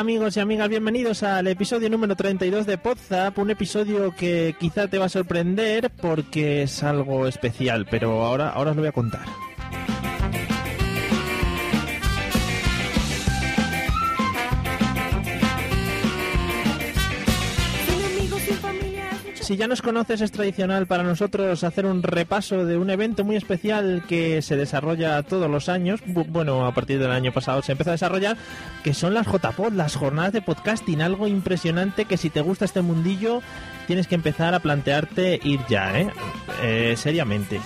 amigos y amigas, bienvenidos al episodio número 32 de Podzap, un episodio que quizá te va a sorprender porque es algo especial, pero ahora, ahora os lo voy a contar. Si ya nos conoces, es tradicional para nosotros hacer un repaso de un evento muy especial que se desarrolla todos los años. Bu- Bueno, a partir del año pasado se empezó a desarrollar, que son las JPod, las jornadas de podcasting. Algo impresionante que si te gusta este mundillo, tienes que empezar a plantearte ir ya, ¿eh? Eh, seriamente.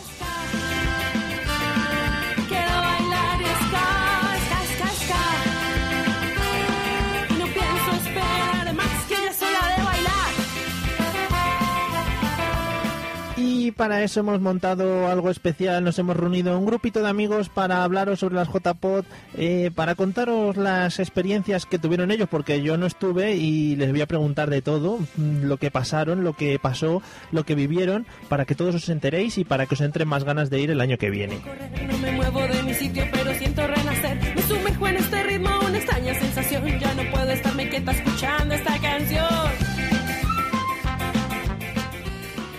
Y para eso hemos montado algo especial, nos hemos reunido un grupito de amigos para hablaros sobre las JPod, eh, para contaros las experiencias que tuvieron ellos, porque yo no estuve y les voy a preguntar de todo, mm, lo que pasaron, lo que pasó, lo que vivieron, para que todos os enteréis y para que os entren más ganas de ir el año que viene. No me muevo de mi sitio, pero siento renacer. Me sumerjo en este ritmo, una extraña sensación. Ya no puedo estarme quieta escuchando esta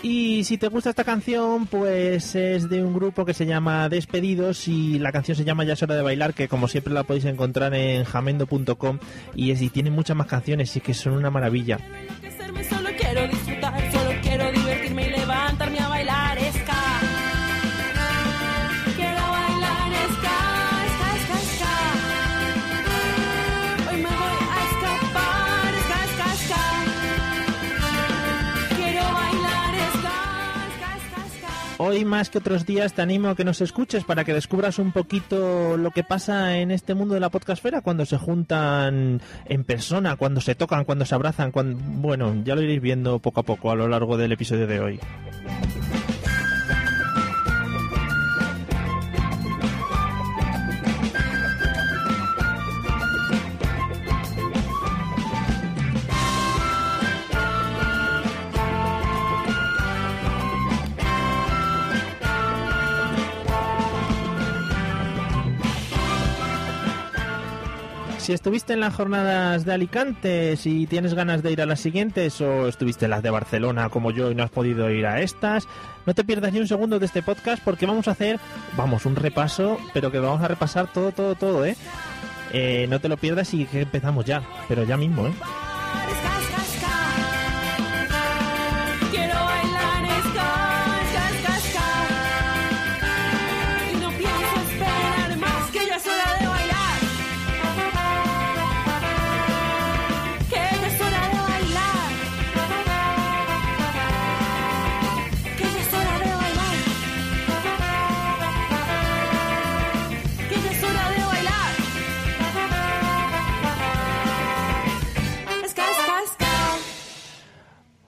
Y si te gusta esta canción, pues es de un grupo que se llama Despedidos y la canción se llama Ya es hora de bailar, que como siempre la podéis encontrar en jamendo.com y, y tiene muchas más canciones y que son una maravilla. Hoy más que otros días te animo a que nos escuches para que descubras un poquito lo que pasa en este mundo de la podcastfera cuando se juntan en persona, cuando se tocan, cuando se abrazan, cuando... bueno, ya lo iréis viendo poco a poco a lo largo del episodio de hoy. Si estuviste en las jornadas de Alicante, si tienes ganas de ir a las siguientes o estuviste en las de Barcelona como yo y no has podido ir a estas, no te pierdas ni un segundo de este podcast porque vamos a hacer, vamos, un repaso, pero que vamos a repasar todo, todo, todo, ¿eh? Eh, no te lo pierdas y que empezamos ya, pero ya mismo, ¿eh?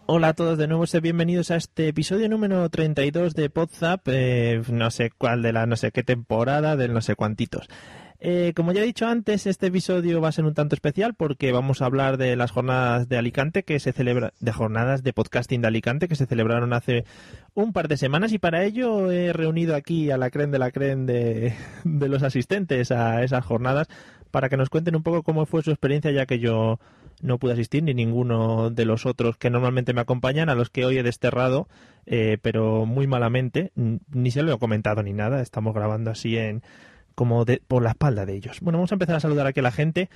Hola a todos de nuevo, bienvenidos a este episodio número 32 de Podzap, eh, no sé cuál de la no sé qué temporada, del no sé cuantitos. Eh, como ya he dicho antes, este episodio va a ser un tanto especial porque vamos a hablar de las jornadas de Alicante que se celebra, de jornadas de podcasting de Alicante que se celebraron hace un par de semanas y para ello he reunido aquí a la cren de la cren de, de los asistentes a esas jornadas para que nos cuenten un poco cómo fue su experiencia ya que yo no pude asistir ni ninguno de los otros que normalmente me acompañan, a los que hoy he desterrado, eh, pero muy malamente, ni se lo he comentado ni nada, estamos grabando así en como de, por la espalda de ellos. Bueno, vamos a empezar a saludar aquí a la gente.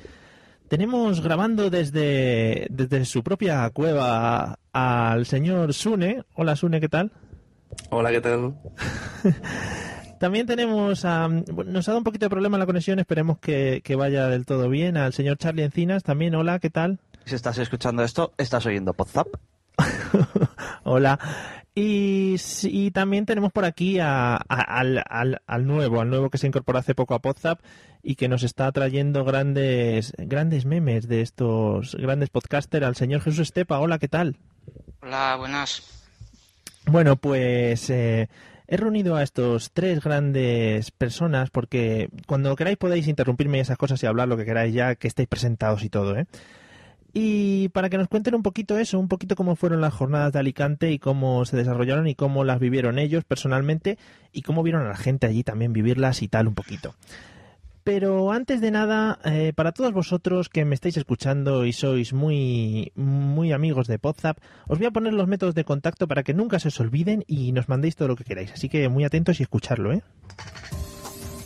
Tenemos grabando desde, desde su propia cueva al señor Sune. Hola Sune, ¿qué tal? Hola, ¿qué tal? También tenemos a, nos ha dado un poquito de problema la conexión, esperemos que, que vaya del todo bien. Al señor Charlie Encinas también, hola, ¿qué tal? Si estás escuchando esto, estás oyendo WhatsApp. Hola. Y, y, también tenemos por aquí a, a, al, al, al, nuevo, al nuevo que se incorporó hace poco a WhatsApp y que nos está trayendo grandes, grandes memes de estos grandes podcasters, al señor Jesús Estepa. Hola, ¿qué tal? Hola, buenas. Bueno, pues eh, he reunido a estos tres grandes personas porque cuando queráis podéis interrumpirme esas cosas y hablar lo que queráis ya que estéis presentados y todo, ¿eh? Y para que nos cuenten un poquito eso, un poquito cómo fueron las jornadas de Alicante y cómo se desarrollaron y cómo las vivieron ellos personalmente y cómo vieron a la gente allí también vivirlas y tal un poquito. Pero antes de nada, eh, para todos vosotros que me estáis escuchando y sois muy, muy amigos de WhatsApp, os voy a poner los métodos de contacto para que nunca se os olviden y nos mandéis todo lo que queráis. Así que muy atentos y escucharlo, ¿eh?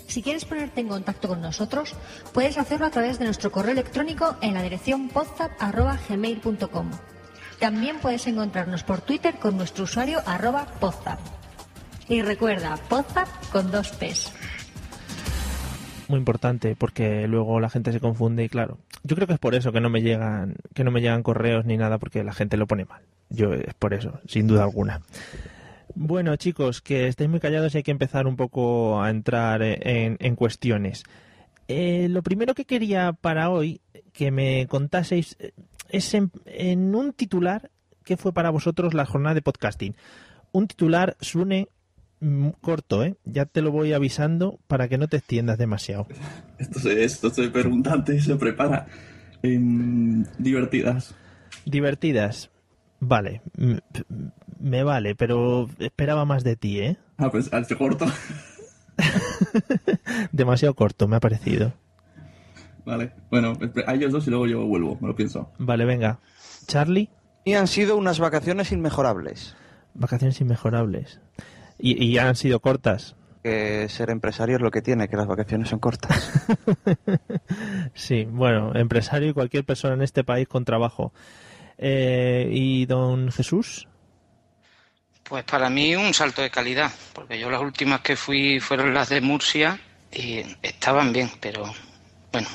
Si quieres ponerte en contacto con nosotros, puedes hacerlo a través de nuestro correo electrónico en la dirección podzap.gmail.com. También puedes encontrarnos por Twitter con nuestro usuario arroba podzap. Y recuerda, podzap con dos P's. Muy importante porque luego la gente se confunde y claro, yo creo que es por eso que no me llegan que no me llegan correos ni nada porque la gente lo pone mal. Yo es por eso, sin duda alguna. Bueno, chicos, que estáis muy callados y hay que empezar un poco a entrar en, cuestiones. Eh, lo primero que quería para hoy que me contaseis es en, en, un titular que fue para vosotros la jornada de podcasting. Un titular, Sune, corto, ¿eh? Ya te lo voy avisando para que no te extiendas demasiado. Esto se, esto se pregunta y se prepara. Eh, divertidas. Divertidas. Vale, me vale, pero esperaba más de ti, ¿eh? Ah, pues al corto. Demasiado corto, me ha parecido. Vale, bueno, a ellos dos y luego yo vuelvo, me lo pienso. Vale, venga. Charlie. Y han sido unas vacaciones inmejorables. Vacaciones inmejorables. Y, y han sido cortas. Que ser empresario es lo que tiene, que las vacaciones son cortas. sí, bueno, empresario y cualquier persona en este país con trabajo. Eh, ¿Y don Jesús? Pues para mí un salto de calidad, porque yo las últimas que fui fueron las de Murcia y estaban bien, pero bueno,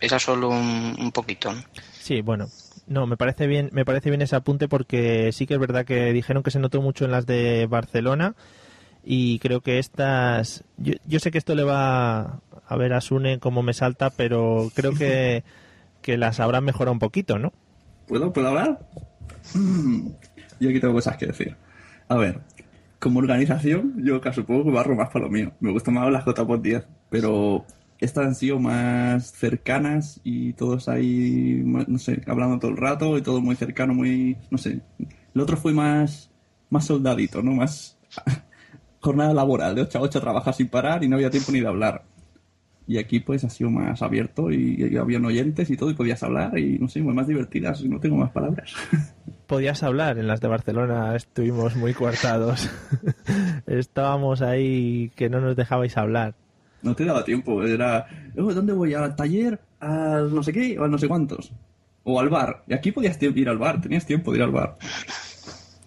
era solo un, un poquito. ¿no? Sí, bueno, no, me parece bien, me parece bien ese apunte porque sí que es verdad que dijeron que se notó mucho en las de Barcelona y creo que estas, yo, yo sé que esto le va a ver a Sune como me salta, pero creo que, que las habrán mejorado un poquito, ¿no? ¿Puedo? ¿Puedo hablar? Yo aquí tengo cosas que decir. A ver, como organización, yo casi supongo que barro más para lo mío. Me gusta más las JPOT 10, pero estas han sido más cercanas y todos ahí, no sé, hablando todo el rato y todo muy cercano, muy, no sé. El otro fue más, más soldadito, ¿no? Más jornada laboral, de 8 a 8 trabajar sin parar y no había tiempo ni de hablar. Y aquí pues ha sido más abierto y, y habían oyentes y todo y podías hablar y no sé, más divertidas, no tengo más palabras. podías hablar. En las de Barcelona estuvimos muy coartados. Estábamos ahí que no nos dejabais hablar. No te daba tiempo. Era, oh, ¿dónde voy? ¿Al taller? ¿Al no sé qué? ¿O al no sé cuántos? O al bar. Y aquí podías ir al bar. Tenías tiempo de ir al bar.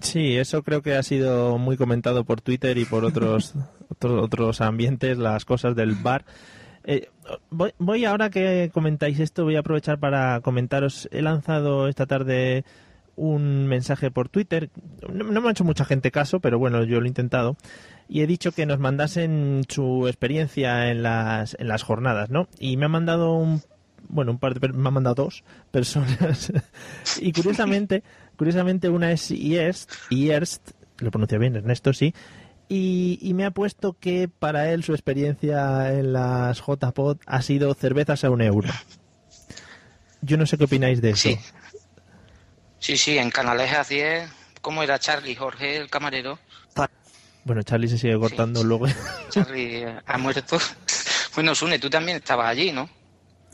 Sí, eso creo que ha sido muy comentado por Twitter y por otros, otros, otros ambientes, las cosas del bar. Eh, voy, voy ahora que comentáis esto, voy a aprovechar para comentaros. He lanzado esta tarde un mensaje por Twitter. No, no, me ha hecho mucha gente caso, pero bueno, yo lo he intentado. Y he dicho que nos mandasen su experiencia en las, en las jornadas, ¿no? Y me ha mandado un. Bueno, un par de. Me ha mandado dos personas. y curiosamente, curiosamente una es Ierst, Ierst, lo pronuncia bien, Ernesto, sí. Y, y, me ha puesto que para él su experiencia en las JPod ha sido cervezas a un euro. Yo no sé qué opináis de eso. Sí. Sí, sí, en Canalejas 10, ¿cómo era Charlie, Jorge, el camarero? Bueno, Charlie se sigue cortando sí, luego. Charlie ha muerto. Bueno, Sune, tú también estabas allí, ¿no?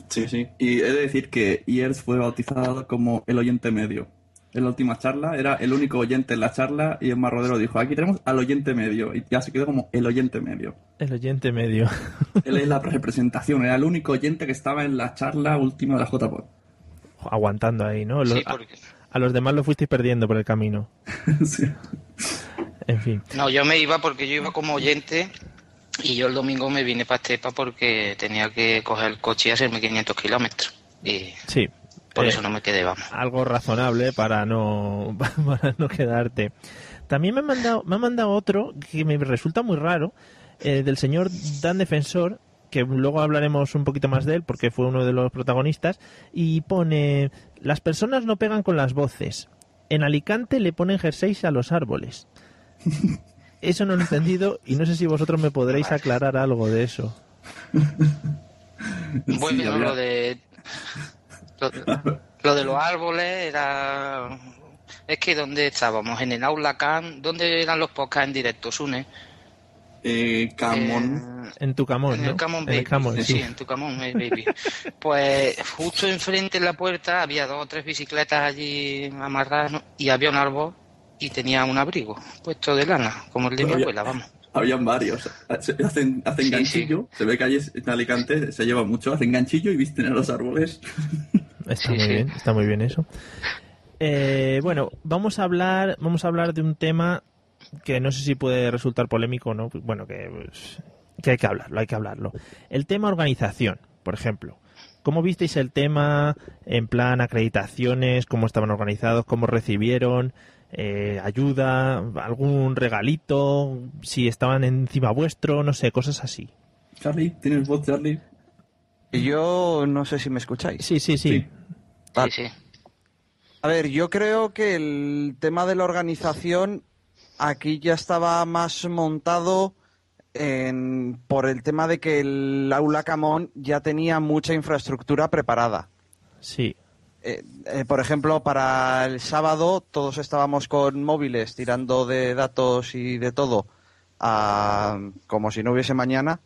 Sí, sí. Y he de decir que Iers fue bautizado como el oyente medio. En la última charla era el único oyente en la charla y Emma Rodero dijo, aquí tenemos al oyente medio. Y ya se quedó como el oyente medio. El oyente medio. Él es la representación, era el único oyente que estaba en la charla última de la JPOD. Aguantando ahí, ¿no? Sí, porque a los demás lo fuisteis perdiendo por el camino. sí. En fin. No, yo me iba porque yo iba como oyente y yo el domingo me vine para Estepa porque tenía que coger el coche y hacerme 500 kilómetros. Y Sí. por Eh, eso no me quedé, vamos. algo razonable para no para no quedarte. También me han mandado me ha mandado otro que me resulta muy raro eh, del señor Dan Defensor que luego hablaremos un poquito más de él porque fue uno de los protagonistas y pone las personas no pegan con las voces. En Alicante le ponen jerseys a los árboles. Eso no lo he entendido y no sé si vosotros me podréis aclarar algo de eso. Bueno, lo de lo, lo de los árboles era es que donde estábamos en el aula Can, ¿dónde eran los podcasts en directo, Sune? Eh, Camón. Eh, En tu camón, en ¿no? el En Baby. el Camon, sí. sí. en tu Camon eh, Baby. Pues justo enfrente en la puerta había dos o tres bicicletas allí amarradas ¿no? y había un árbol y tenía un abrigo puesto de lana, como el de mi Había- abuela, vamos. Habían varios. Hacen, hacen Sí, ganchillo. Se ve que allí en Alicante se lleva mucho. Hacen ganchillo y visten a los árboles. Está Sí, muy sí. bien, está muy bien eso. Eh, bueno, vamos a hablar, vamos a hablar de un tema que no sé si puede resultar polémico o no. Bueno, que, pues, que hay que hablarlo, hay que hablarlo. El tema organización, por ejemplo. ¿Cómo visteis el tema en plan acreditaciones? ¿Cómo estaban organizados? ¿Cómo recibieron? Eh, ¿Ayuda? ¿Algún regalito? ¿Si estaban encima vuestro? No sé, cosas así. Charlie, ¿tienes voz, Charlie? Y yo no sé si me escucháis. Sí, sí, sí. Sí. Vale. Sí, sí. A ver, yo creo que el tema de la organización aquí ya estaba más montado en- por el tema de que el aula Camón ya tenía mucha infraestructura preparada. Sí. Eh, eh, por ejemplo, para el sábado todos estábamos con móviles tirando de datos y de todo a- como si no hubiese mañana.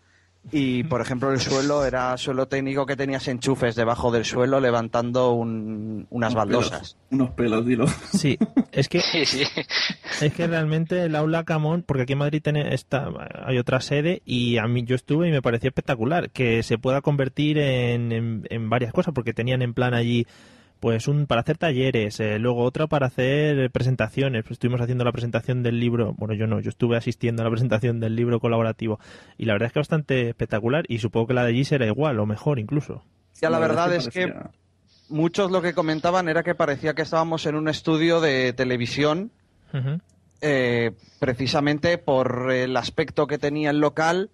Y, por ejemplo, el suelo era suelo técnico que tenías enchufes debajo del suelo levantando un- unas Unos baldosas. pelos, unos pelos, dilo. Sí, es que Sí, sí. Es que realmente el aula Camón, porque aquí en Madrid tiene esta, hay otra sede y a mí yo estuve y me pareció espectacular que se pueda convertir en, en- en varias cosas, porque tenían en plan allí pues un para hacer talleres, eh, luego otra para hacer presentaciones. Pues estuvimos haciendo la presentación del libro, bueno yo no, yo estuve asistiendo a la presentación del libro colaborativo y la verdad es que bastante espectacular y supongo que la de allí será igual o mejor incluso. Ya la verdad es que parecía- muchos lo que comentaban era que parecía que estábamos en un estudio de televisión, eh, precisamente por el aspecto que tenía el local.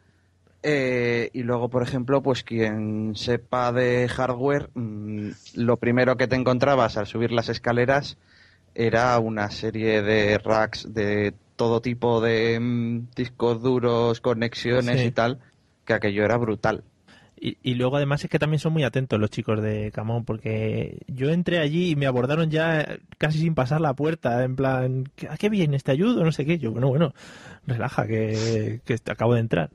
Eh, y luego, por ejemplo, pues quien sepa de hardware, mm, lo primero que te encontrabas al subir las escaleras era una serie de racks de todo tipo de mm, discos duros, conexiones Sí. y tal, que aquello era brutal. Y, y luego además es que también son muy atentos los chicos de Camón, porque yo entré allí y me abordaron ya casi sin pasar la puerta, en plan, ¿a qué viene este ayudo? No sé qué. Yo, bueno, bueno, relaja, que, que acabo de entrar.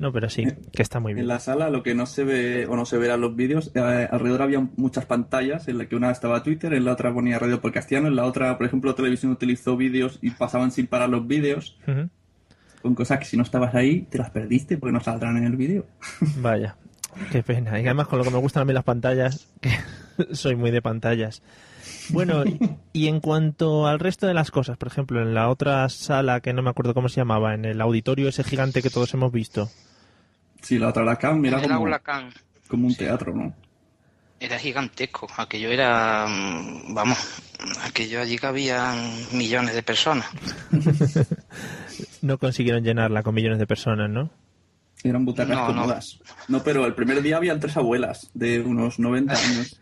No, pero sí, que está muy En bien. la sala lo que no se ve o no se verá en los vídeos, eh, alrededor había muchas pantallas en la que una estaba Twitter, en la otra ponía Radio por Castellano, en la otra, por ejemplo, televisión utilizó vídeos y pasaban sin parar los vídeos, con cosas que si no estabas ahí te las perdiste porque no saldrán en el vídeo. Vaya, qué pena. Y además con lo que me gustan a mí las pantallas, que soy muy de pantallas. Bueno, y en cuanto al resto de las cosas, por ejemplo, en la otra sala que no me acuerdo cómo se llamaba, en el auditorio ese gigante que todos hemos visto. Sí, la otra la cam era como, como un Sí. teatro, ¿no? era gigantesco. Aquello era, mm, vamos, aquello allí cabían millones de personas. No consiguieron llenarla con millones de personas, ¿no? Eran butacas No, no. cómodas. No. pero el primer día habían tres abuelas de unos 90 años.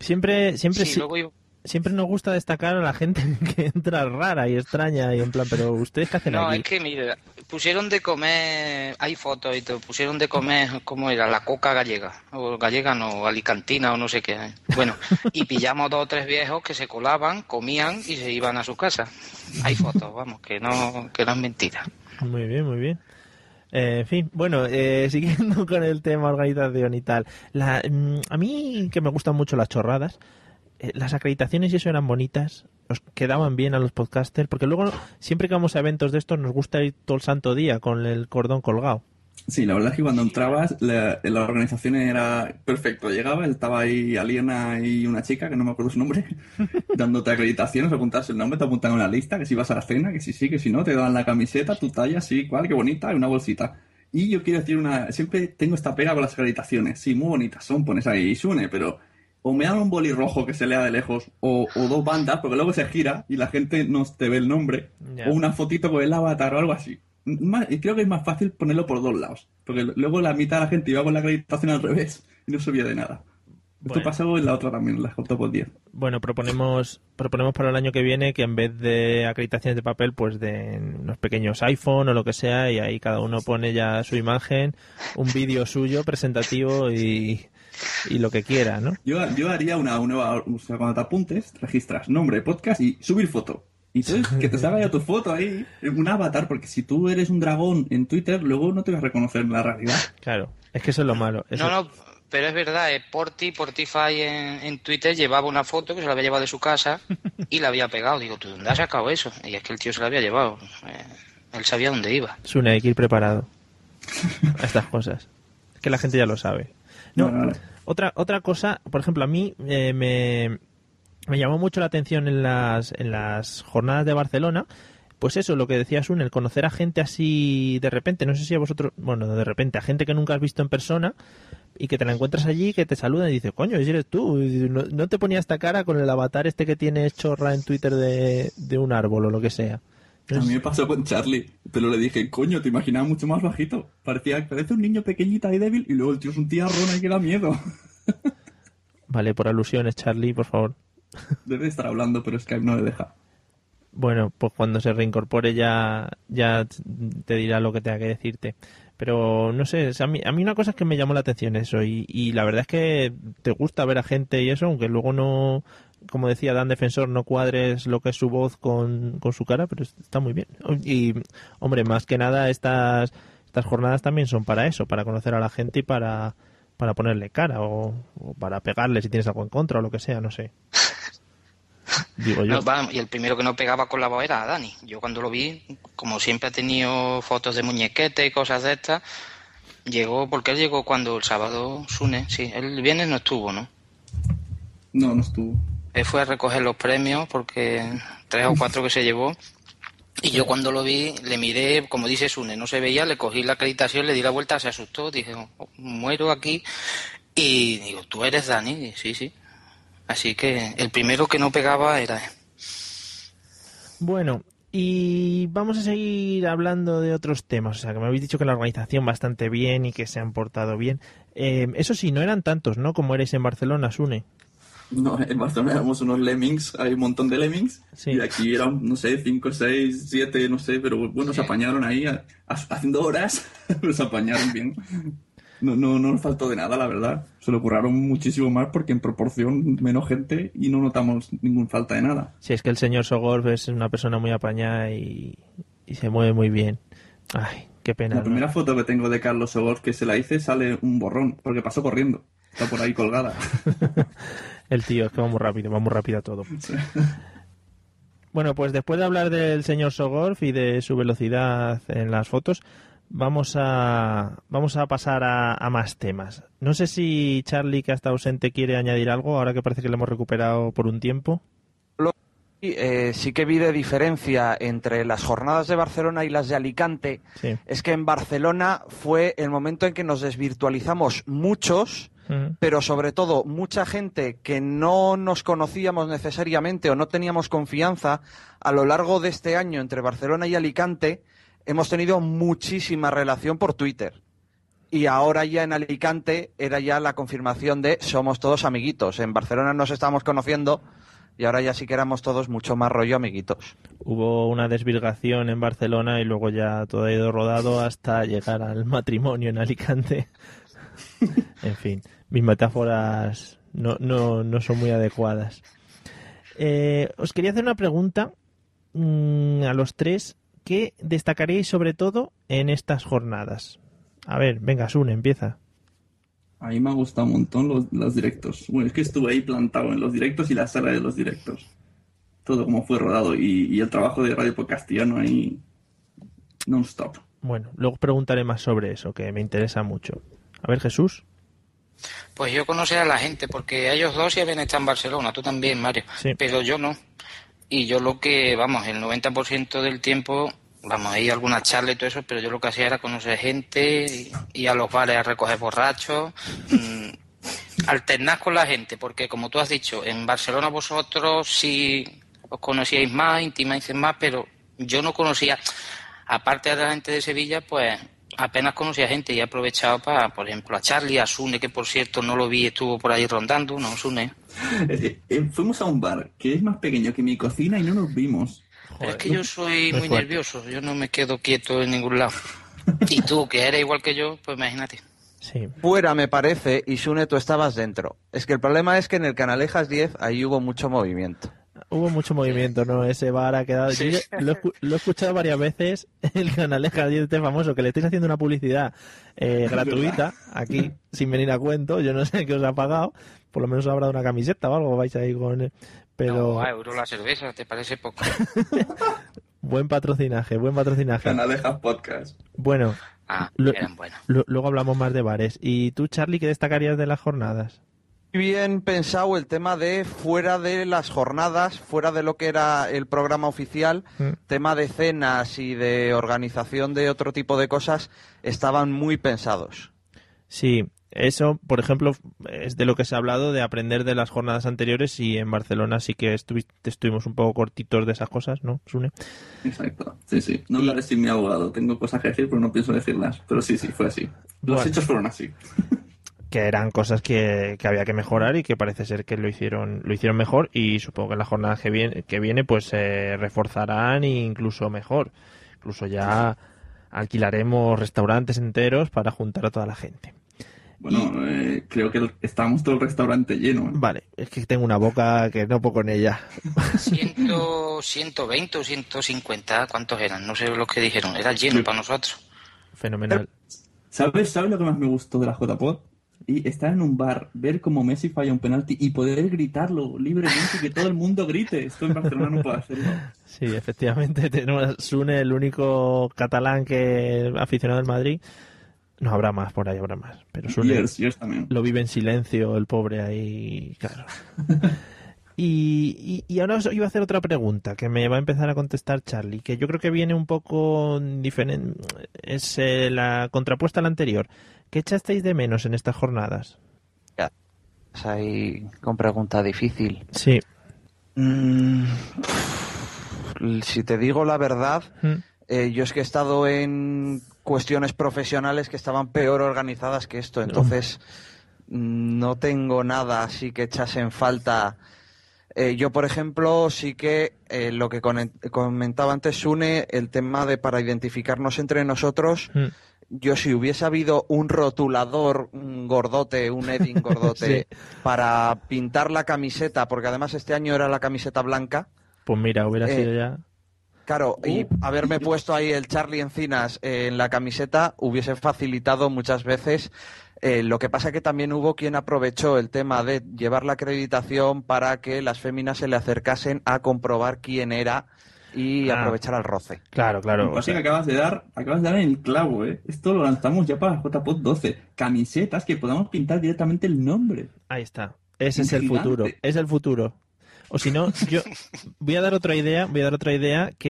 Siempre, siempre, Sí, sí- luego iba- siempre nos gusta destacar a la gente que entra rara y extraña y en plan, pero ustedes qué hacen No, aquí? es que mire, pusieron de comer, hay fotos y todo, pusieron de comer, ¿cómo era? La coca gallega, o gallega no, alicantina o no sé qué. Bueno, y pillamos dos o tres viejos que se colaban, comían y se iban a su casa. Hay fotos, vamos, que no, que no es mentira. Muy bien, muy bien. Eh, en fin, bueno, eh, siguiendo con el tema organización y tal. La, mm, a mí que me gustan mucho las chorradas, las acreditaciones y eso eran bonitas, nos quedaban bien a los podcasters, porque luego siempre que vamos a eventos de estos nos gusta ir todo el santo día con el cordón colgado. Sí, la verdad es que cuando entrabas, la, la organización era perfecto. Llegabas, estaba ahí Aliena y una chica, que no me acuerdo su nombre, dándote acreditaciones, apuntarse el nombre, te apuntan una lista, que si vas a la cena, que si sí, que si no, te dan la camiseta, tu talla, sí, cual, qué bonita, y una bolsita. Y yo quiero decir una, siempre tengo esta pega con las acreditaciones. Sí, muy bonitas son, pones ahí y Sune, pero o me dan un boli rojo que se lea de lejos, o, o dos bandas, porque luego se gira y la gente no te ve el nombre, o una fotito con el avatar o algo así. Más- y creo que es más fácil ponerlo por dos lados, porque luego la mitad de la gente iba con la acreditación al revés y no subía de nada. Esto pasó en la otra también, en la Top 10. Bueno, proponemos proponemos para el año que viene que en vez de acreditaciones de papel, pues de unos pequeños iPhone o lo que sea, y ahí cada uno pone ya su imagen, un vídeo suyo presentativo y, y lo que quiera, ¿no? Yo, yo haría una, una nueva, o sea, cuando te apuntes, registras nombre, podcast y subir foto. Y entonces que te salga ya tu foto ahí, un avatar, porque si tú eres un dragón en Twitter, luego no te vas a reconocer en la realidad. Claro, es que eso es lo malo. Eso- No, no, pero es verdad, eh, Porti, Portify en, en Twitter llevaba una foto que se la había llevado de su casa y la había pegado. Digo, ¿tú dónde has sacado eso? Y es que el tío se la había llevado. Eh, él sabía dónde iba. Sune, hay que ir preparado a estas cosas. Es que la gente ya lo sabe. No, otra, otra cosa, por ejemplo, a mí eh, me, me llamó mucho la atención en las, en las jornadas de Barcelona. Pues eso, lo que decías, un el conocer a gente así de repente, no sé si a vosotros, bueno, de repente, a gente que nunca has visto en persona y que te la encuentras allí, que te saludan y dices, coño, si eres tú, no, no te ponía esta cara con el avatar este que tienes chorra en Twitter de, de un árbol o lo que sea. A mí me pasó con Charlie, pero le dije, coño, te imaginaba mucho más bajito. Parecía, parece un niño pequeñito y débil, y luego el tío es un tiarrón y que da miedo. Vale, por alusiones, Charlie, por favor. Debe estar hablando, pero Skype no le deja. Bueno, pues cuando se reincorpore ya, ya te dirá lo que tenga que decirte. Pero no sé, a, mí, a mí una cosa es que me llamó la atención eso y, y la verdad es que te gusta ver a gente y eso, aunque luego no, como decía Dan Defensor, no cuadres lo que es su voz con, con su cara, pero está muy bien. Y, hombre, más que nada estas, estas jornadas también son para eso, para conocer a la gente y para, para ponerle cara o, o para pegarle si tienes algo en contra o lo que sea, no sé. Digo yo. No, va, y el primero que no pegaba con la voz era Dani. Yo cuando lo vi, como siempre ha tenido fotos de muñequete y cosas de estas, llegó, porque él llegó cuando el sábado Sune, sí, el viernes no estuvo, ¿no? No, no estuvo. Fue a recoger los premios porque tres o cuatro que se llevó. Y yo cuando lo vi, le miré, como dice Sune, no se veía, le cogí la acreditación, le di la vuelta, se asustó, dije, "Oh, muero aquí. Y digo, ¿tú eres Dani? Sí, sí. Así que el primero que no pegaba era él. Bueno, y vamos a seguir hablando de otros temas. O sea, que me habéis dicho que la organización bastante bien y que se han portado bien. Eh, eso sí, no eran tantos, ¿no? Como erais en Barcelona, Sune. No, en Barcelona éramos unos lemmings, hay un montón de lemmings. Sí. Y aquí eran, no sé, 5, 6, 7, no sé, pero bueno, se apañaron ahí a- a- haciendo horas, se apañaron bien. No, no, no nos faltó de nada, la verdad. Se lo curraron muchísimo más porque en proporción menos gente y no notamos ninguna falta de nada. Si es que el señor Sogorf es una persona muy apañada y, y se mueve muy bien. Ay, qué pena. La ¿no? primera foto que tengo de Carlos Sogor que se la hice sale un borrón, porque pasó corriendo. Está por ahí colgada. El tío, es que va muy rápido, va muy rápido a todo. Bueno, pues después de hablar del señor Sogorf y de su velocidad en las fotos, vamos a, vamos a pasar a, a más temas. No sé si Charlie, que está ausente, quiere añadir algo, ahora que parece que lo hemos recuperado por un tiempo. Eh, sí que vi de diferencia entre las jornadas de Barcelona y las de Alicante. Sí. Es que en Barcelona fue el momento en que nos desvirtualizamos muchos, Pero sobre todo mucha gente que no nos conocíamos necesariamente o no teníamos confianza. A lo largo de este año entre Barcelona y Alicante hemos tenido muchísima relación por Twitter. Y ahora ya en Alicante era ya la confirmación de somos todos amiguitos. En Barcelona nos estábamos conociendo y ahora ya sí que éramos todos mucho más rollo amiguitos. Hubo una desvirgación en Barcelona y luego ya todo ha ido rodado hasta llegar al matrimonio en Alicante. en fin, mis metáforas no, no, no son muy adecuadas. Eh, os quería hacer una pregunta mm, a los tres. ¿Qué destacaréis sobre todo en estas jornadas? A ver, venga, Sun, empieza. A mí me ha gustado un montón los, los directos. Bueno, es que estuve ahí plantado en los directos y la sala de los directos. Todo como fue rodado y, y el trabajo de Radio por Castellano ahí non-stop. Bueno, luego preguntaré más sobre eso, que me interesa mucho. A ver, Jesús. Pues yo conocí a la gente, porque ellos dos ya habían estado en Barcelona, tú también, Mario, Sí. pero yo no. Y yo lo que, vamos, el 90% del tiempo, vamos, hay alguna charla y todo eso, pero yo lo que hacía era conocer gente, y, y a los bares a recoger borrachos, mm, alternar con la gente, porque como tú has dicho, en Barcelona vosotros sí os conocíais más, intimáis más, pero yo no conocía, aparte de la gente de Sevilla, pues apenas conocía gente y he aprovechado para, por ejemplo, a Charlie, a Sune, que por cierto no lo vi, estuvo por ahí rondando, ¿no, Sune? Eh, eh, fuimos a un bar que es más pequeño que mi cocina y no nos vimos. Pero es Joder, que yo soy muy muy fuerte. nervioso, yo no me quedo quieto en ningún lado. Y tú, que eres igual que yo, pues imagínate. Sí. Fuera, me parece, y Sune, tú estabas dentro. Es que el problema es que en el Canalejas 10 ahí hubo mucho movimiento. Hubo mucho movimiento, ¿no? Ese bar ha quedado. Sí. Yo ya lo, he lo he escuchado varias veces. El canaleja 10 este famoso, que le estáis haciendo una publicidad eh, gratuita aquí, sin venir a cuento. Yo no sé qué os ha pagado. Por lo menos habrá una camiseta o algo. Vais ahí con. él. Pero No, a euro la cerveza, ¿te parece poco? buen patrocinaje, buen patrocinaje. Canalejas Podcast. Bueno, Ah, Lo- eran lo- luego hablamos más de bares. ¿Y tú, Charlie, qué destacarías de las jornadas? Bien pensado el tema de fuera de las jornadas, fuera de lo que era el programa oficial, Mm. tema de cenas y de organización de otro tipo de cosas, estaban muy pensados. Sí, eso, por ejemplo, es de lo que se ha hablado, de aprender de las jornadas anteriores y en Barcelona sí que estuvi- estuvimos un poco cortitos de esas cosas, ¿no, Sune? Exacto. Sí, sí. No hablaré sin mi abogado. Tengo cosas que decir, pero no pienso decirlas. Pero sí, sí, fue así. Los Bueno. hechos fueron así. que eran cosas que, que había que mejorar y que parece ser que lo hicieron lo hicieron mejor y supongo que en la jornada que viene, que viene pues se reforzarán e incluso mejor. Incluso ya alquilaremos restaurantes enteros para juntar a toda la gente. Bueno, eh, creo que estábamos todo el restaurante lleno. ¿eh? Vale, es que tengo una boca que no puedo con ella. Ciento, 120 o 150, ¿cuántos eran? No sé lo que dijeron, era lleno para nosotros. Fenomenal. ¿Sabes, ¿Sabes lo que más me gustó de la JPod? Y estar en un bar, ver cómo Messi falla un penalti y poder gritarlo libremente y que todo el mundo grite. Esto en Barcelona no puede hacerlo. Sí, efectivamente tenemos Sune, el único catalán que aficionado al Madrid. No habrá más por ahí, habrá más. Pero Sune, lo vive en silencio el pobre ahí, claro. Y, y, y ahora os iba a hacer otra pregunta que me va a empezar a contestar Charlie, que yo creo que viene un poco diferente, es eh, la contrapuesta a la anterior. ¿Qué echasteis de menos en estas jornadas? Es ahí con pregunta difícil. Sí. Mm, si te digo la verdad, Mm. eh, yo es que he estado en cuestiones profesionales que estaban peor organizadas que esto, entonces no tengo nada así que echase en falta. Eh, yo, por ejemplo, sí que eh, lo que comentaba antes Sune, el tema de para identificarnos entre nosotros, Mm. Yo si hubiese habido un rotulador, un gordote, un Edding gordote, para pintar la camiseta, porque además este año era la camiseta blanca, Pues mira, hubiera Eh, sido ya... Claro, y Uh. haberme puesto ahí el Charlie Encinas eh, en la camiseta hubiese facilitado muchas veces. Eh, lo que pasa que también hubo quien aprovechó el tema de llevar la acreditación para que las féminas se le acercasen a comprobar quién era y Ah. aprovechar al roce. Claro, claro. o sea, que acabas de dar, acabas de dar en el clavo, ¿eh? Esto lo lanzamos ya para JPod 12. Camisetas que podamos pintar directamente el nombre. Ahí está. Ese es Un el futuro. Es el futuro. O si no, yo voy a dar otra idea, voy a dar otra idea que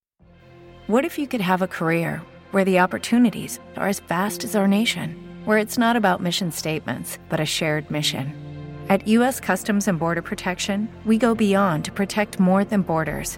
What if you could have a career where the opportunities are as vast as our nation, where it's not about mission statements, but a shared mission? At U.S. Customs and Border Protection, we go beyond to protect more than borders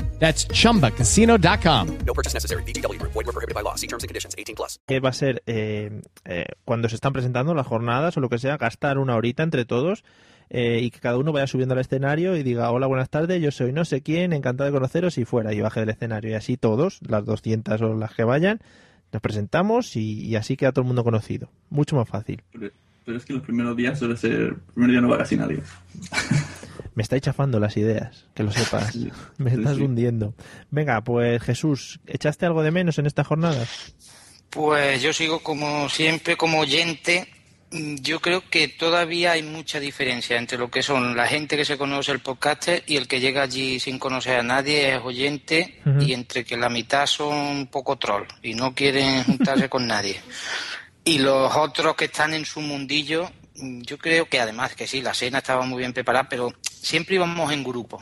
That's chumbacasino.com. No purchase necessary. Group. Void were prohibited by law. See terms and conditions. 18 plus. que va a ser eh, eh, cuando se están presentando las jornadas o lo que sea, gastar una horita entre todos eh, y que cada uno vaya subiendo al escenario y diga hola, buenas tardes, yo soy no sé quién, encantado de conoceros y fuera y baje del escenario y así todos, las 200 o las que vayan, nos presentamos y, y así queda todo el mundo conocido. Mucho más fácil. Pero, pero es que los primeros días suele ser. El primer día no va casi nadie. Me estáis chafando las ideas, que lo sepas. Me estás sí. hundiendo. Venga, pues Jesús, ¿echaste algo de menos en esta jornada? Pues yo sigo como siempre como oyente. Yo creo que todavía hay mucha diferencia entre lo que son la gente que se conoce el podcaster y el que llega allí sin conocer a nadie, es oyente, y entre que la mitad son un poco troll y no quieren juntarse con nadie. Y los otros que están en su mundillo, yo creo que además que sí, la cena estaba muy bien preparada, pero siempre íbamos en grupo.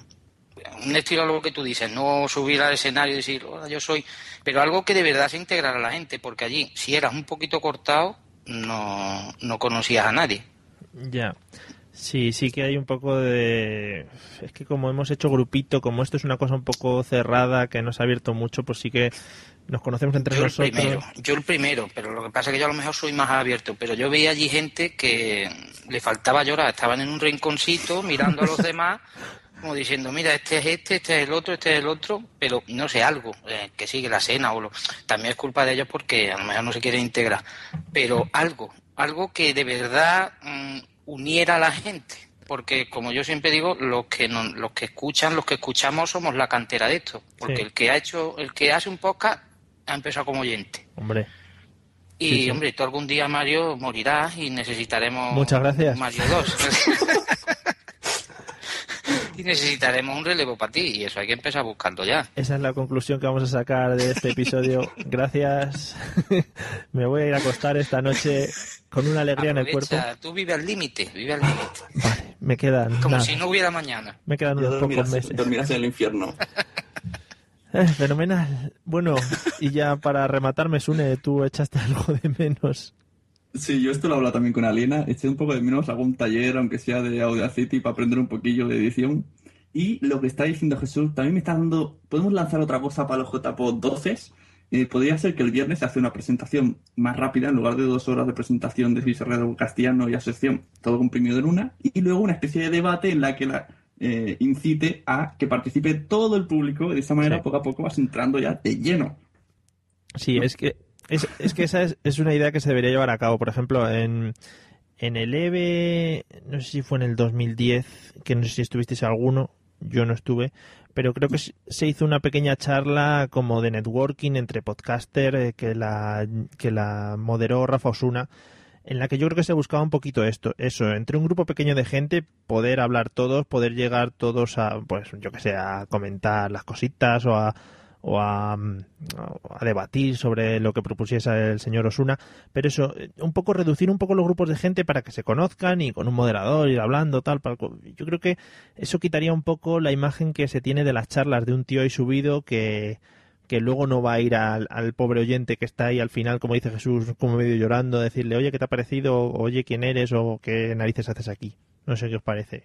Un estilo a lo que tú dices, no subir al escenario y decir, hola, yo soy, pero algo que de verdad se integrara a la gente, porque allí, si eras un poquito cortado, no, no conocías a nadie. Ya. Sí, sí que hay un poco de... Es que como hemos hecho grupito, como esto es una cosa un poco cerrada, que nos ha abierto mucho, pues sí que nos conocemos entre Yo el nosotros. primero, yo el primero, pero lo que pasa es que yo a lo mejor soy más abierto, pero yo veía allí gente que le faltaba llorar, estaban en un rinconcito mirando a los demás, como diciendo, mira, este es este, este es el otro, este es el otro, pero no sé, algo, eh, que sigue la cena o lo... También es culpa de ellos porque a lo mejor no se quieren integrar, pero algo, algo que de verdad mm, uniera a la gente. Porque, como yo siempre digo, los que no- los que escuchan, los que escuchamos somos la cantera de esto. Porque Sí. el que ha hecho, el que hace un podcast ha empezado como oyente. Hombre, Y, Sí, sí. hombre, tú algún día, Mario, morirás y necesitaremos... Muchas gracias. Mario 2. y necesitaremos un relevo para ti, y eso hay que empezar a buscarlo ya. esa es la conclusión que vamos a sacar de este episodio. Gracias. Me voy a ir a acostar esta noche con una alegría en el cuerpo. Aprovecha, Tú vive al límite, vive al límite. Vale, me quedan... Como nada, si no hubiera mañana. Me quedan unos pocos meses. dormirás en el infierno. Eh, fenomenal. Bueno, y ya para rematarme, Sune, tú echaste algo de menos. Sí, yo esto lo he hablado también con Aliena. Eché un poco de menos algún taller, aunque sea de Audacity, para aprender un poquillo de edición. Y lo que está diciendo Jesús, también me está dando. ¿Podemos lanzar otra cosa para los JPod 12? Eh, podría ser que el viernes se hace una presentación más rápida, en lugar de dos horas de presentación de Vicerredo Castellano y Asociación, todo comprimido en una, y luego una especie de debate en la que la eh, incite a que participe todo el público. De esa manera, Sí. poco a poco vas entrando ya de lleno. Sí, es que es, es que esa es, es una idea que se debería llevar a cabo. Por ejemplo, en, en el EVE, no sé si fue en el 2010, que no sé si estuvisteis alguno, yo no estuve, pero creo que se se hizo una pequeña charla como de networking entre podcaster eh, que la que la moderó Rafa Osuna en la que yo creo que se buscaba un poquito esto, eso, entre un grupo pequeño de gente, poder hablar todos, poder llegar todos a, pues, yo que sé, a comentar las cositas o a, o a, mm, debatir sobre lo que propusiese el señor Osuna, pero eso, eh, un poco reducir un poco los grupos de gente para que se conozcan y con un moderador ir hablando, tal, para- yo creo que eso quitaría un poco la imagen que se tiene de las charlas de un tío ahí subido que que luego no va a ir al, al pobre oyente que está ahí al final, como dice Jesús, como medio llorando, a decirle, oye, ¿qué te ha parecido? Oye, ¿quién eres? O ¿qué narices haces aquí? No sé qué os parece.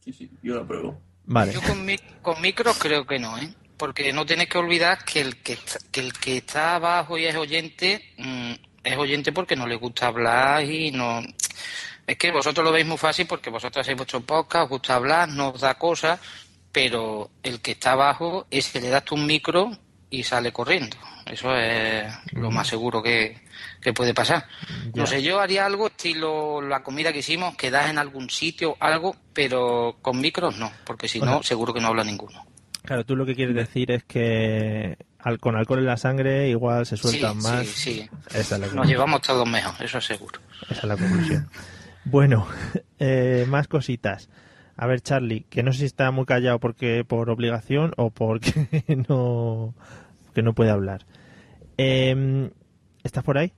Sí, sí, yo lo apruebo. Vale. Yo con, mi- con micros creo que no, ¿eh? Porque no tienes que olvidar que el que, está- que el que está abajo y es oyente, mm, es oyente porque no le gusta hablar y no... Es que vosotros lo veis muy fácil porque vosotros hacéis vuestro podcast, os gusta hablar, no os da cosas, pero el que está abajo, ese le das tú un micro y sale corriendo. Eso es lo más seguro que, que puede pasar. Ya. No sé, yo haría algo estilo la comida que hicimos, quedar en algún sitio, algo, pero con micros no, porque si no, seguro que no habla ninguno. Claro, tú lo que quieres decir es que al, con alcohol en la sangre igual se sueltan sí, más. sí, sí. Esa es la Nos llevamos todos mejor, eso es seguro. Esa es la conclusión. Bueno, eh, más cositas. A ver, Charlie, que no sé si está muy callado porque por obligación o porque no, que no puede hablar. Eh, ¿Estás por ahí?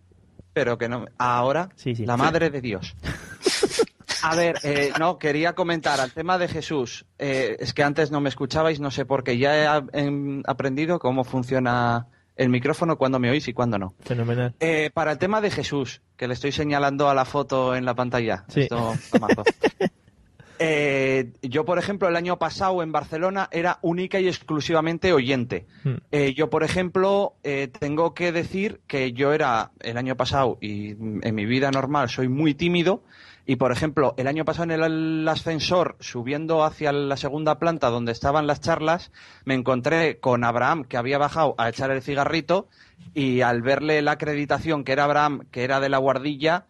Pero que no. Ahora, Sí, sí. la madre de Dios. A ver, eh, no, quería comentar al tema de Jesús. Eh, es que antes no me escuchabais, no sé por qué. Ya he em, aprendido cómo funciona el micrófono, cuando me oís y cuando no. Fenomenal. Eh, para el tema de Jesús, que le estoy señalando a la foto en la pantalla. Sí. Esto, tomazo. Eh, yo, por ejemplo, el año pasado en Barcelona era única y exclusivamente oyente. Hmm. Eh, yo, por ejemplo, eh, tengo que decir que yo era el año pasado y en mi vida normal soy muy tímido. Y, por ejemplo, el año pasado en el ascensor, subiendo hacia la segunda planta donde estaban las charlas, me encontré con Abraham, que había bajado a echar el cigarrito, y al verle la acreditación que era Abraham, que era de la guardilla,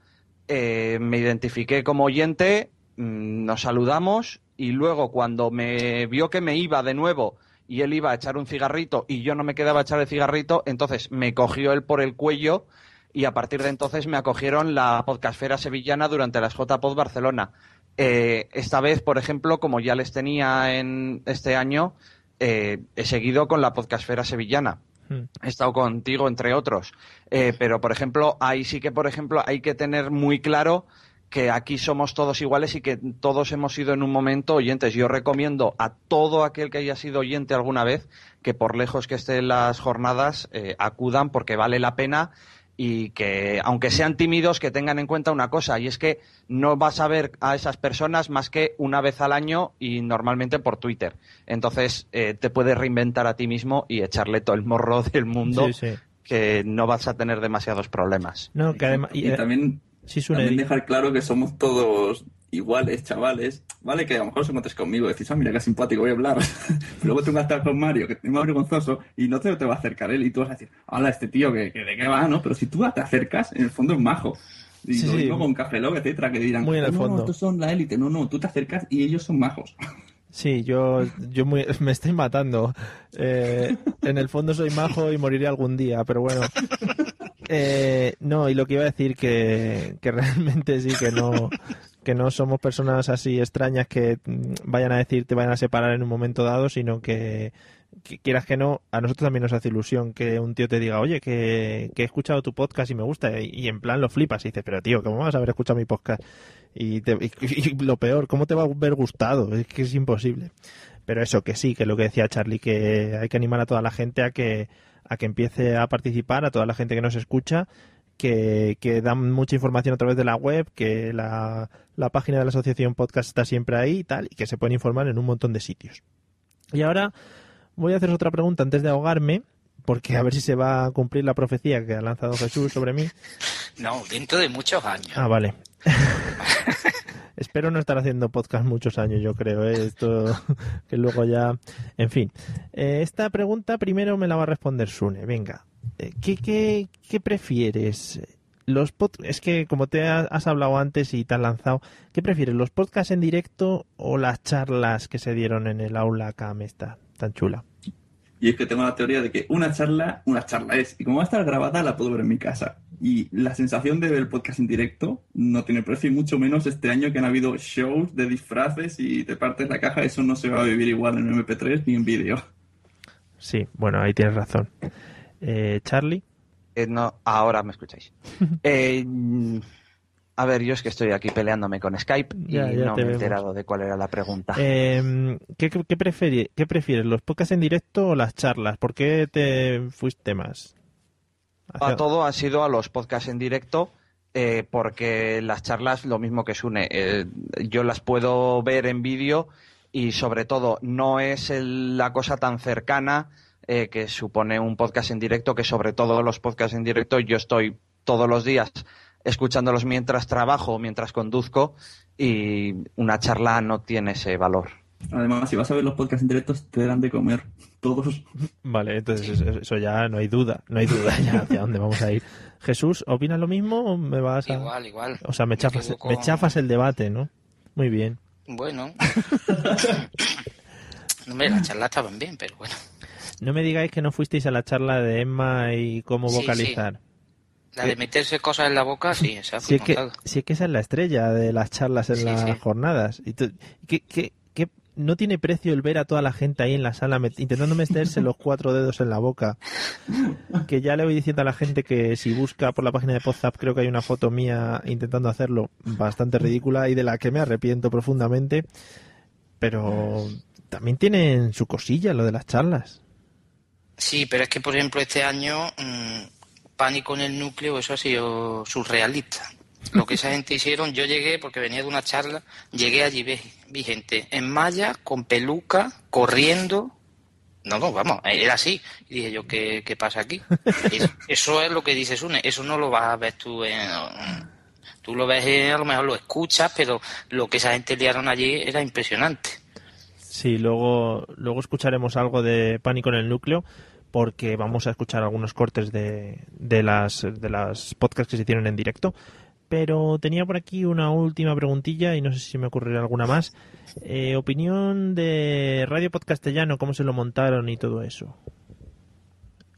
eh, me identifiqué como oyente, mm, nos saludamos, y luego cuando me vio que me iba de nuevo y él iba a echar un cigarrito y yo no me quedaba a echar el cigarrito, entonces me cogió él por el cuello y a partir de entonces me acogieron la podcastfera sevillana durante las JPod Barcelona. Eh, esta vez, por ejemplo, como ya les tenía en este año, eh, he seguido con la podcastfera sevillana. Hmm. He estado contigo, entre otros. Eh, pero, por ejemplo, ahí sí que, por ejemplo, hay que tener muy claro que aquí somos todos iguales y que todos hemos sido en un momento oyentes. Yo recomiendo a todo aquel que haya sido oyente alguna vez que por lejos que estén las jornadas eh, acudan porque vale la pena y que aunque sean tímidos que tengan en cuenta una cosa y es que no vas a ver a esas personas más que una vez al año y normalmente por Twitter. Entonces eh, te puedes reinventar a ti mismo y echarle todo el morro del mundo Sí, sí. que no vas a tener demasiados problemas. No, que además... Y, también, sí, también dejar claro que somos todos iguales, chavales. Vale, que a lo mejor os encuentres conmigo y decís, ah, mira qué simpático, voy a hablar. Pero luego tengo que estar con Mario, que es más vergonzoso, y no te, te va a acercar él y tú vas a decir, hola, este tío, que, que de qué va, ¿no? Pero si tú te acercas, en el fondo es majo. Y Sí, lo sí. con Café Lock, etcétera, que dirán, Muy en el no, fondo. estos son la élite. No, no, tú te acercas y ellos son majos. Sí, yo, yo muy- me estoy matando. Eh, en el fondo soy majo y moriré algún día, pero bueno. Eh, no, y lo que iba a decir que, que realmente sí, que no, que no somos personas así extrañas que mm, vayan a decir te vayan a separar en un momento dado, sino que, quieras que no, a nosotros también nos hace ilusión que un tío te diga, oye, que, que he escuchado tu podcast y me gusta, y, y en plan lo flipas y dices, pero tío, ¿cómo vas a haber escuchado mi podcast? Y, te- y- y lo peor, ¿cómo te va a haber gustado? Es que es imposible. Pero eso, que sí, que lo que decía Charlie, que hay que animar a toda la gente a que, a que empiece a participar, a toda la gente que nos escucha, que, que dan mucha información a través de la web, que la, la página de la asociación podcast está siempre ahí y tal, y que se pueden informar en un montón de sitios. Y ahora voy a hacer otra pregunta antes de ahogarme, porque a ver si se va a cumplir la profecía que ha lanzado Jesús sobre mí. No, dentro de muchos años. Ah, vale. Espero no estar haciendo podcast muchos años, yo creo. ¿eh? Esto que luego ya. En fin. Eh, esta pregunta primero me la va a responder Sune. Venga. Eh, ¿Qué, prefieres? Los pod- es que como te ha- has hablado antes y te has lanzado, ¿qué prefieres? ¿Los podcasts en directo o las charlas que se dieron en el aula CAM esta tan chula? Y es que tengo la teoría de que una charla, una charla es. Y como va a estar grabada, la puedo ver en mi casa. Y la sensación de ver el podcast en directo no tiene precio, y mucho menos este año que han habido shows de disfraces y te partes la caja. Eso no se va a vivir igual en MP3 ni en vídeo. Sí, bueno, ahí tienes razón. Eh, Charlie. Eh, no, ahora me escucháis. Eh, a ver, yo es que estoy aquí peleándome con Skype y Ya, ya no me he enterado de cuál era la pregunta. Eh, ¿qué, qué, qué prefieres, los podcasts en directo o las charlas? ¿Por qué te fuiste más? A todo ha sido a los podcasts en directo, eh, porque las charlas, lo mismo que Sune, eh, yo las puedo ver en vídeo y sobre todo no es el- la cosa tan cercana eh, que supone un podcast en directo, que sobre todo los podcasts en directo yo estoy todos los días escuchándolos mientras trabajo, mientras conduzco y una charla no tiene ese valor. Además, si vas a ver los podcasts en directo, te dan de comer. Todos. Vale, entonces eso- ya no hay duda, no hay duda ya hacia dónde vamos a ir. Jesús, ¿opinas lo mismo o me vas a...? Igual, igual. O sea, me Me chafas, me chafas el debate, ¿no? Muy bien. Bueno. Hombre, las charlas estaban bien, pero bueno. No me digáis que no fuisteis a la charla de Emma y cómo Sí, vocalizar. La de meterse cosas en la boca, sí, esa Si es, que, si es que esa es la estrella de las charlas en Sí, las sí. jornadas. Y tú- ¿qué- qué- qué- no tiene precio el ver a toda la gente ahí en la sala intentando meterse los cuatro dedos en la boca. Que ya le voy diciendo a la gente que si busca por la página de WhatsApp creo que hay una foto mía intentando hacerlo bastante ridícula y de la que me arrepiento profundamente. Pero también tienen su cosilla lo de las charlas. Sí, pero es que, por ejemplo, este año, mm, Pánico en el núcleo, eso ha sido surrealista. Lo que esa gente hicieron, yo llegué, porque venía de una charla, llegué allí, vi, vi gente en malla, con peluca, corriendo. No, no, vamos, era así. Y dije yo, ¿qué, qué pasa aquí? Eso, eso es lo que dice Sune, eso no lo vas a ver tú en... Tú lo ves, a lo mejor lo escuchas, pero lo que esa gente liaron allí era impresionante. Sí, luego, luego escucharemos algo de Pánico en el Núcleo porque vamos a escuchar algunos cortes de, de las de las podcasts que se hicieron en directo. Pero tenía por aquí una última preguntilla y no sé si me ocurrirá alguna más. Eh, opinión de Radio Podcastellano, cómo se lo montaron y todo eso.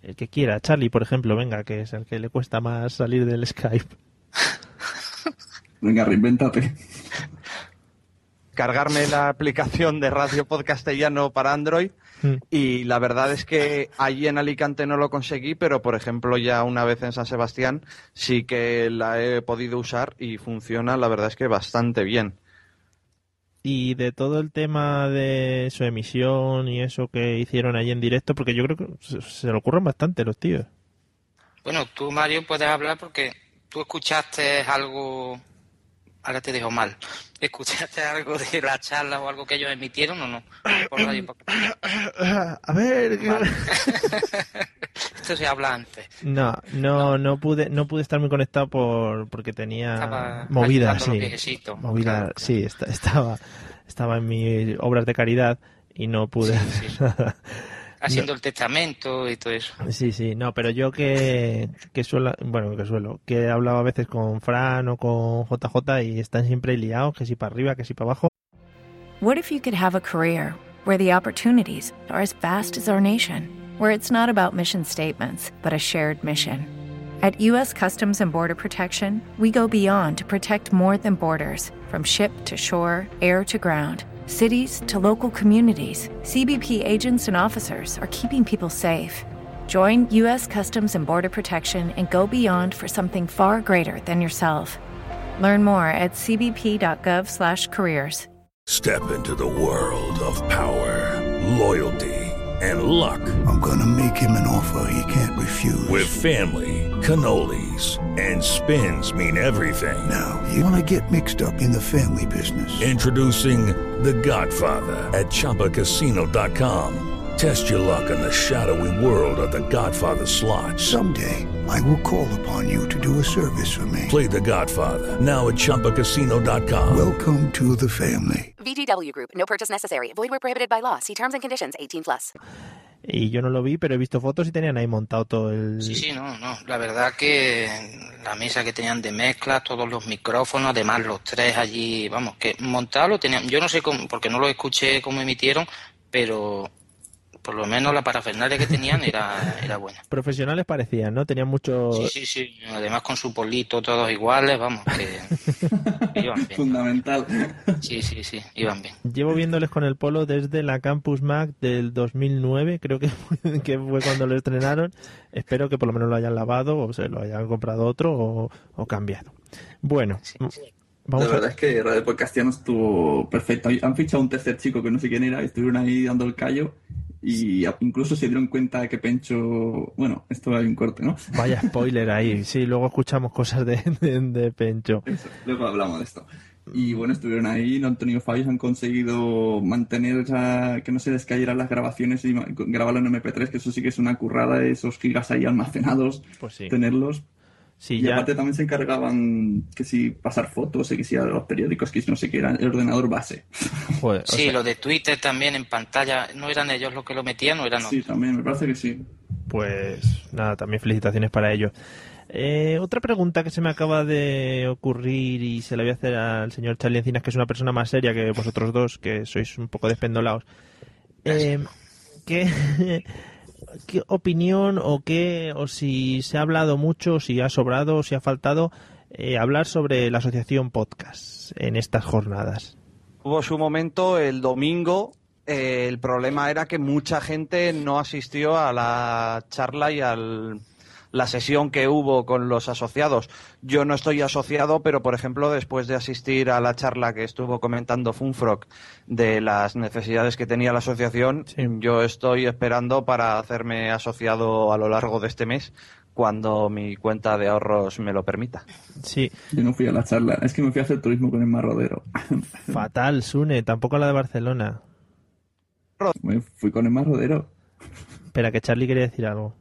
El que quiera, Charlie, por ejemplo, venga, que es el que le cuesta más salir del Skype. Venga, reinvéntate. cargarme la aplicación de Radio Podcastellano para Android Mm. y la verdad es que allí en Alicante no lo conseguí, pero por ejemplo ya una vez en San Sebastián sí que la he podido usar y funciona la verdad es que bastante bien. Y de todo el tema de su emisión y eso que hicieron allí en directo, porque yo creo que se, le ocurren bastante los tíos. Bueno, tú, Mario, puedes hablar porque tú escuchaste algo. Ahora te dejo mal. ¿Escuchaste algo de la charla o algo que ellos emitieron o no? Por radio, porque- A ver, Vale. Esto se habla antes. No, no, no pude, no pude estar muy conectado por porque tenía Estaba movida, sí, movida, Claro, claro. sí, esta- estaba, estaba en mis obras de caridad y no pude. Sí, sí. Haciendo el testamento y todo eso. Sí, sí, no, pero yo que, que suelo, bueno, que suelo, que he hablado a veces con Fran o con JJ y están siempre liados, que si para arriba, que si para abajo. What if you could have a career where the opportunities are as vast as our nation, where it's not about mission statements, but a shared mission? At U.S. Customs and Border Protection, we go beyond to protect more than borders from ship to shore, air to ground, cities to local communities. CBP agents and officers are keeping people safe. Join U.S. Customs and Border Protection and go beyond for something far greater than yourself. Learn more at cbp.gov/careers. Step into the world of power, loyalty, and luck. I'm gonna make him an offer he can't refuse. With family, cannolis, and spins mean everything. Now, you wanna get mixed up in the family business. Introducing The Godfather at ChumbaCasino.com. Test your luck in the shadowy world of The Godfather slot. Someday, I will call upon you to do a service for me. Play The Godfather now at ChumbaCasino.com. Welcome to the family. VGW Group. No purchase necessary. Void where prohibited by law. See terms and conditions. 18 plus. Y yo no lo vi, pero he visto fotos y tenían ahí montado todo el... Sí, sí, no, no. La verdad que la mesa que tenían de mezcla, todos los micrófonos, además los tres allí, vamos, que montado lo tenían. Yo no sé cómo, porque no lo escuché cómo emitieron, pero por lo menos la parafernalia que tenían era, era buena. Profesionales parecían, ¿no? Tenían mucho... Sí, sí, sí. Además con su polito, todos iguales, vamos, que iban bien. Fundamental. Sí, sí, sí, iban bien. Llevo viéndoles con el polo desde la Campus Mac del 2009, creo que fue, que fue cuando lo estrenaron. Espero que por lo menos lo hayan lavado o se lo hayan comprado otro o, o cambiado. Bueno, vamos la a... verdad es que Radio Podcastiano estuvo perfecto. Han fichado un tercer chico que no sé quién era, y estuvieron ahí dando el callo y incluso se dieron cuenta que Pencho... Bueno, esto hay un corte, ¿no? Vaya spoiler ahí. Sí, luego escuchamos cosas de, de, de Pencho. Eso, luego hablamos de esto. Y bueno, estuvieron ahí, ¿no? Antonio Fabios han conseguido mantener esa, que no se les cayeran las grabaciones y grabarlo en MP3, que eso sí que es una currada, esos gigas ahí almacenados, Pues sí. tenerlos. Sí, y ya... aparte también se encargaban que si pasar fotos, y que si a los periódicos, que si no sé qué era, el ordenador base. Joder, Sí, sea, lo de Twitter también en pantalla, ¿no eran ellos los que lo metían o eran Sí, otros? también, me parece que sí. Pues nada, también felicitaciones para ellos. Eh, otra pregunta que se me acaba de ocurrir y se la voy a hacer al señor Charlie Encinas, que es una persona más seria que vosotros dos, que sois un poco despendolados. Eh, ¿qué, ¿Qué opinión o qué, o si se ha hablado mucho, si ha sobrado, o si ha faltado eh, hablar sobre la asociación podcast en estas jornadas? Hubo su momento el domingo. eh, el problema era que mucha gente no asistió a la charla y a la sesión que hubo con los asociados. Yo no estoy asociado, pero por ejemplo, después de asistir a la charla que estuvo comentando Funfrock de las necesidades que tenía la asociación, Sí. yo estoy esperando para hacerme asociado a lo largo de este mes cuando mi cuenta de ahorros me lo permita. Sí. Yo no fui a la charla, es que me fui a hacer turismo con el Marrodero. Fatal, Sune, tampoco la de Barcelona. Me fui con el Marrodero. Espera, que Charlie quería decir algo.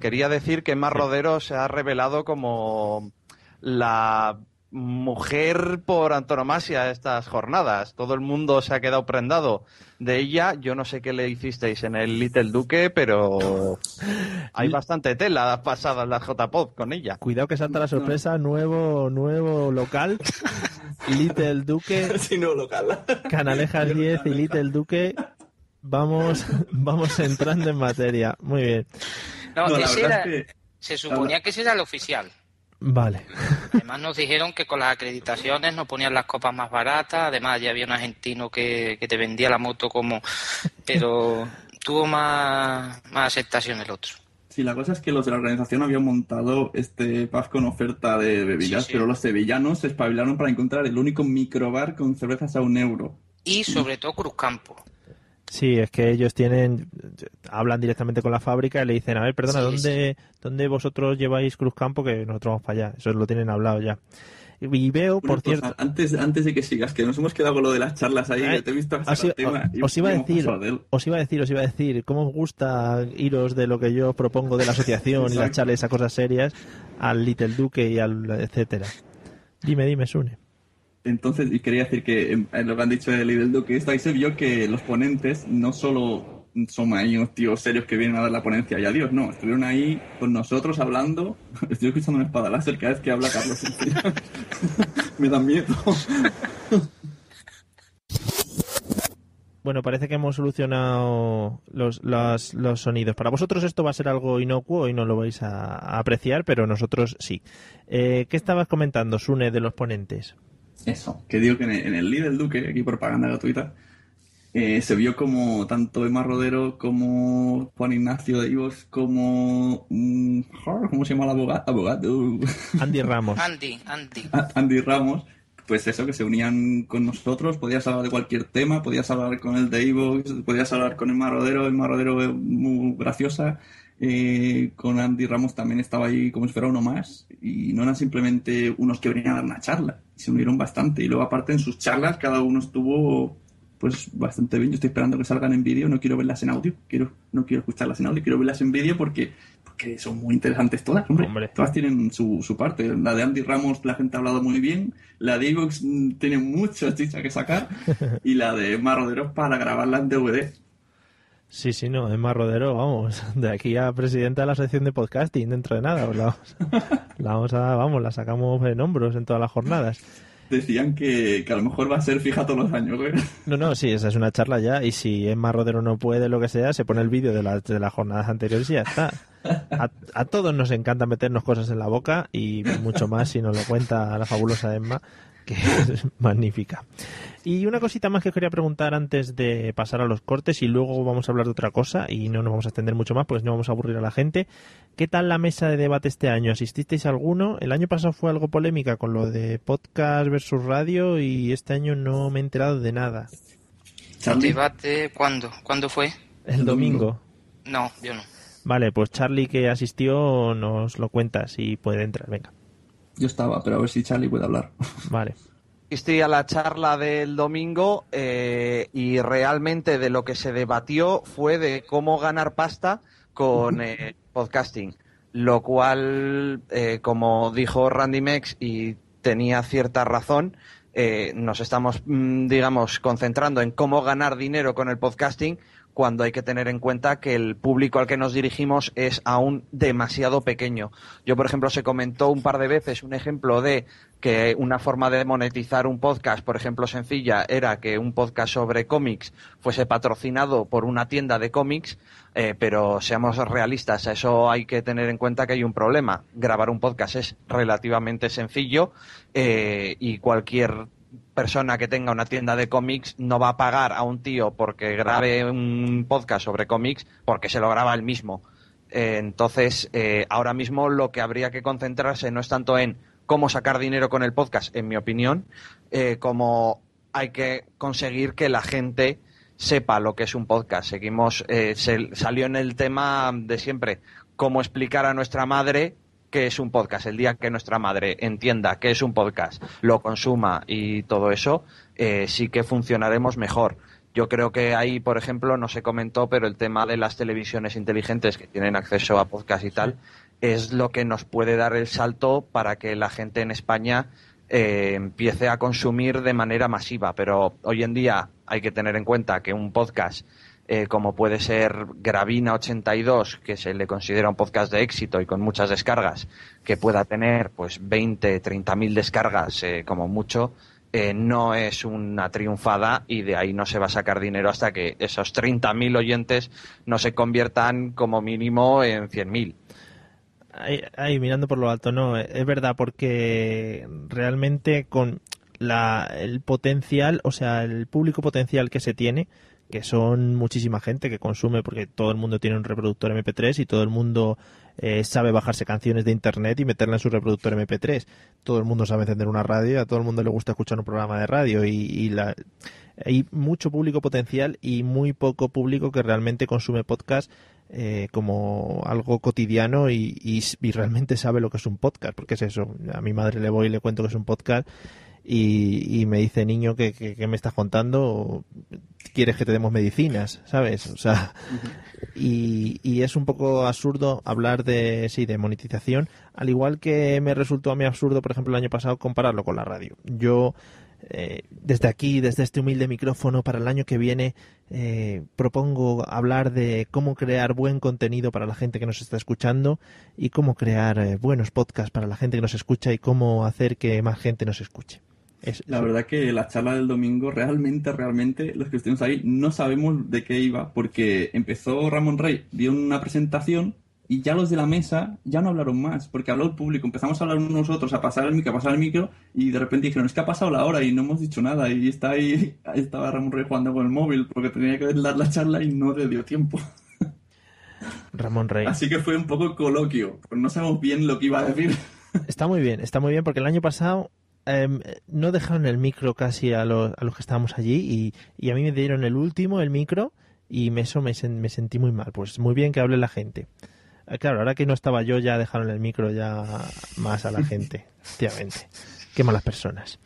Quería decir que Mar Rodero se ha revelado como la mujer por antonomasia estas jornadas. Todo el mundo se ha quedado prendado de ella. Yo no sé qué le hicisteis en el Little Duque, pero hay bastante tela pasada en la J-Pop con ella. Cuidado que salta la sorpresa, nuevo, nuevo local. Little Duque, Sí, no, local. Canalejas 10 y Little Duque. Vamos, vamos entrando en materia. Muy bien. No, No, la ese verdad era- es que- se suponía que ese era el oficial. Vale. Además nos dijeron que con las acreditaciones nos ponían las copas más baratas, además ya había un argentino que, que te vendía la moto como... Pero tuvo más, más aceptación el otro. Sí, la cosa es que los de la organización habían montado este pub con oferta de bebidas, Sí, sí. pero los sevillanos se espabilaron para encontrar el único microbar con cervezas a un euro. Y sobre todo Cruzcampo. Sí, es que ellos tienen, hablan directamente con la fábrica y le dicen, a ver, perdona, Sí, ¿dónde, ¿dónde vosotros lleváis Cruzcampo? Que nosotros vamos para allá. Eso lo tienen hablado ya. Y veo, por Una cosa, cierto, antes, antes de que sigas, que nos hemos quedado con lo de las charlas ahí, Ay, que te he visto os, iba- tema os iba a decir, os iba a decir, os iba a decir, cómo os gusta iros de lo que yo propongo de la asociación y las charlas a cosas serias al Little Duque y al etcétera. Dime, dime, Sune. Entonces, y quería decir que en, en lo que han dicho de Lidl Duque, esto ahí se vio que los ponentes no solo son ahí unos tíos serios que vienen a dar la ponencia y adiós, no, estuvieron ahí con nosotros hablando. Estoy escuchando una espada láser cada vez que habla Carlos. Me da miedo. Bueno, parece que hemos solucionado los, sonidos. Para vosotros esto va a ser algo inocuo y no lo vais a, a apreciar, pero nosotros sí. Eh, ¿Qué estabas comentando, Sune, de los ponentes? Eso, que digo que en el, en el Lidl Duque, aquí propaganda gratuita, eh, se vio como tanto Emma Rodero como Juan Ignacio de Ivos como... mm, ¿Cómo se llama el abogado? abogado? Andy Ramos. Andy, Andy. A- Andy Ramos, pues eso, que se unían con nosotros, podías hablar de cualquier tema, podías hablar con el de Evox, podías hablar con el Marodero, el Marodero es muy graciosa, eh, con Andy Ramos también estaba ahí como si fuera uno más, y no eran simplemente unos que venían a dar una charla, se unieron bastante, y luego aparte en sus charlas cada uno estuvo pues bastante bien, yo estoy esperando que salgan en vídeo, no quiero verlas en audio, quiero, no quiero escucharlas en audio, quiero verlas en vídeo porque que son muy interesantes todas, hombre. Todas tienen su, su parte. La de Andy Ramos la gente ha hablado muy bien, la de Evox mm, tiene mucha chicha que sacar y la de Marroderos para grabarla en DVD. Sí, sí, no, Emma Rodero, vamos, de aquí a presidenta de la sección de podcasting dentro de nada, pues la vamos, la vamos a, vamos, la sacamos en hombros en todas las jornadas. Decían que, que a lo mejor va a ser fija todos los años. ¿eh? No, no, sí, esa es una charla ya, y si Emma Rodero no puede, lo que sea, se pone el vídeo de, las de las jornadas anteriores y ya está. A, a todos nos encanta meternos cosas en la boca y mucho más si nos lo cuenta la fabulosa Emma, que es magnífica. Y una cosita más que quería preguntar antes de pasar a los cortes y luego vamos a hablar de otra cosa y no nos vamos a extender mucho más, pues no vamos a aburrir a la gente. ¿Qué tal la mesa de debate este año? ¿Asististeis a alguno? El año pasado fue algo polémica con lo de podcast versus radio y este año no me he enterado de nada. Debate, ¿cuándo? ¿Cuándo fue? El domingo. No, yo no. Vale, pues Charlie que asistió nos lo cuenta si puede entrar. Venga, Yo estaba, pero a ver si Charlie puede hablar. vale. Asistí a la charla del domingo eh, y realmente de lo que se debatió fue de cómo ganar pasta con eh, podcasting. Lo cual, eh, como dijo Randy Mex y tenía cierta razón, eh, nos estamos, mm, digamos, concentrando en cómo ganar dinero con el podcasting cuando hay que tener en cuenta que el público al que nos dirigimos es aún demasiado pequeño. Yo, por ejemplo, se comentó un par de veces un ejemplo de que una forma de monetizar un podcast, por ejemplo, sencilla, era que un podcast sobre cómics fuese patrocinado por una tienda de cómics, eh, pero seamos realistas, a eso hay que tener en cuenta que hay un problema. Grabar un podcast es relativamente sencillo eh, y cualquier persona que tenga una tienda de cómics no va a pagar a un tío porque grabe un podcast sobre cómics porque se lo graba él mismo. Eh, entonces, eh, ahora mismo lo que habría que concentrarse no es tanto en cómo sacar dinero con el podcast, en mi opinión, eh, como hay que conseguir que la gente sepa lo que es un podcast. Seguimos, se- salió en el tema de siempre, cómo explicar a nuestra madre qué es un podcast. El día que nuestra madre entienda qué es un podcast, lo consuma y todo eso, eh, sí que funcionaremos mejor. Yo creo que ahí, por ejemplo, no se comentó, pero el tema de las televisiones inteligentes que tienen acceso a podcast y tal, es lo que nos puede dar el salto para que la gente en España eh, empiece a consumir de manera masiva. Pero hoy en día hay que tener en cuenta que un podcast eh, como puede ser Gravina 82, que se le considera un podcast de éxito y con muchas descargas, que pueda tener pues 20, 30 mil descargas eh, como mucho, eh, no es una triunfada y de ahí no se va a sacar dinero hasta que esos 30 mil oyentes no se conviertan como mínimo en 100 mil. Ahí, ahí, mirando por lo alto, no, es verdad, porque realmente con la, el potencial, o sea, el público potencial que se tiene, que son muchísima gente que consume porque todo el mundo tiene un reproductor MP3 y todo el mundo eh, sabe bajarse canciones de internet y meterla en su reproductor MP3. Todo el mundo sabe encender una radio a todo el mundo le gusta escuchar un programa de radio y, y la, hay mucho público potencial y muy poco público que realmente consume podcast eh, como algo cotidiano y, y, y realmente sabe lo que es un podcast, porque es eso. A mi madre le voy y le cuento que es un podcast y, y, me dice, niño, ¿qué, qué, qué me estás contando? ¿Quieres que te demos medicinas? ¿Sabes? O sea, y, y, es un poco absurdo hablar de, sí, de monetización, al igual que me resultó a mí absurdo, por ejemplo, el año pasado compararlo con la radio. Yo, eh, desde aquí, desde este humilde micrófono, para el año que viene, eh, propongo hablar de cómo crear buen contenido para la gente que nos está escuchando y cómo crear eh, buenos podcasts para la gente que nos escucha y cómo hacer que más gente nos escuche. Es, la verdad que la charla del domingo, realmente, realmente, los que estuvimos ahí no sabemos de qué iba, porque empezó Ramón Rey, dio una presentación y ya los de la mesa ya no hablaron más, porque habló el público, empezamos a hablar nosotros, a pasar el micro, a pasar el micro, y de repente dijeron, es que ha pasado la hora y no hemos dicho nada, y está ahí, ahí estaba Ramón Rey jugando con el móvil, porque tenía que dar la charla y no le dio tiempo. Ramón Rey. Así que fue un poco coloquio, no sabemos bien lo que iba a decir. Está muy bien, está muy bien, porque el año pasado eh, no dejaron el micro casi a los, a los que estábamos allí y, y, a mí me dieron el último, el micro, y me, eso me, me, sentí muy mal. Pues muy bien que hable la gente. Eh, claro, ahora que no estaba yo ya dejaron el micro ya más a la gente, efectivamente. Qué malas personas.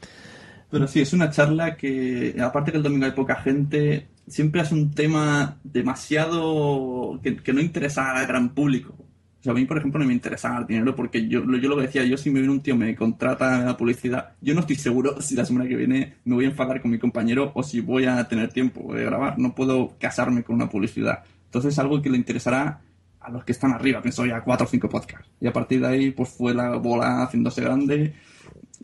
Pero sí, es una charla que, aparte que el domingo hay poca gente, siempre es un tema demasiado que, que no interesa al gran público. O sea, a mí, por ejemplo, no me interesa el dinero porque yo, yo lo que decía, yo si me viene un tío, me contrata la publicidad, yo no estoy seguro si la semana que viene me voy a enfadar con mi compañero o si voy a tener tiempo de grabar. No puedo casarme con una publicidad. Entonces es algo que le interesará a los que están arriba, pienso ya cuatro o cinco podcasts. Y a partir de ahí, pues fue la bola haciéndose grande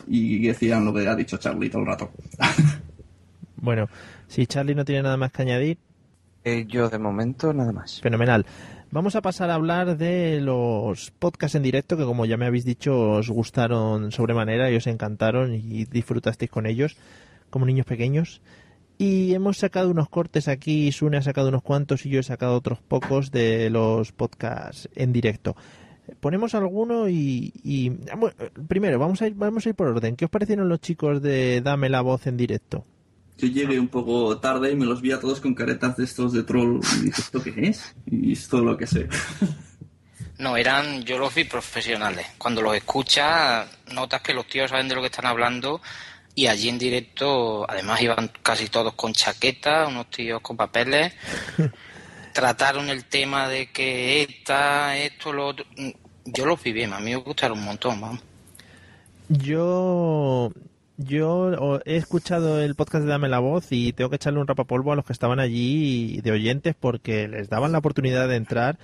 y decían lo que ha dicho Charlie todo el rato. bueno, si Charlie no tiene nada más que añadir. Eh, yo de momento nada más. Fenomenal. Vamos a pasar a hablar de los podcasts en directo que como ya me habéis dicho os gustaron sobremanera y os encantaron y disfrutasteis con ellos como niños pequeños. Y hemos sacado unos cortes aquí, Sune ha sacado unos cuantos y yo he sacado otros pocos de los podcasts en directo. Ponemos alguno y, y primero vamos a ir vamos a ir por orden. ¿Qué os parecieron los chicos de Dame la voz en directo? Yo llegué un poco tarde y me los vi a todos con caretas de estos de troll y dije, ¿esto qué es? Y es todo lo que sé. No, eran, yo los vi profesionales. Cuando los escuchas, notas que los tíos saben de lo que están hablando y allí en directo, además iban casi todos con chaqueta, unos tíos con papeles. Trataron el tema de que esta, esto, lo otro. Yo los vi bien, a mí me gustaron un montón, vamos. Yo yo he escuchado el podcast de Dame la Voz y tengo que echarle un rapapolvo a los que estaban allí de oyentes porque les daban la oportunidad de entrar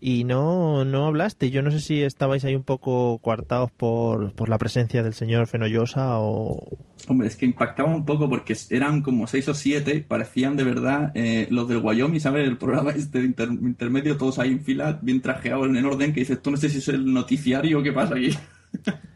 y no, no hablaste. Yo no sé si estabais ahí un poco coartados por, por la presencia del señor Fenollosa o... Hombre, es que impactaba un poco porque eran como seis o siete, parecían de verdad eh, los del Wyoming, ¿sabes? El programa este inter, intermedio, todos ahí en fila, bien trajeados en orden, que dices, tú no sé si es el noticiario o qué pasa aquí.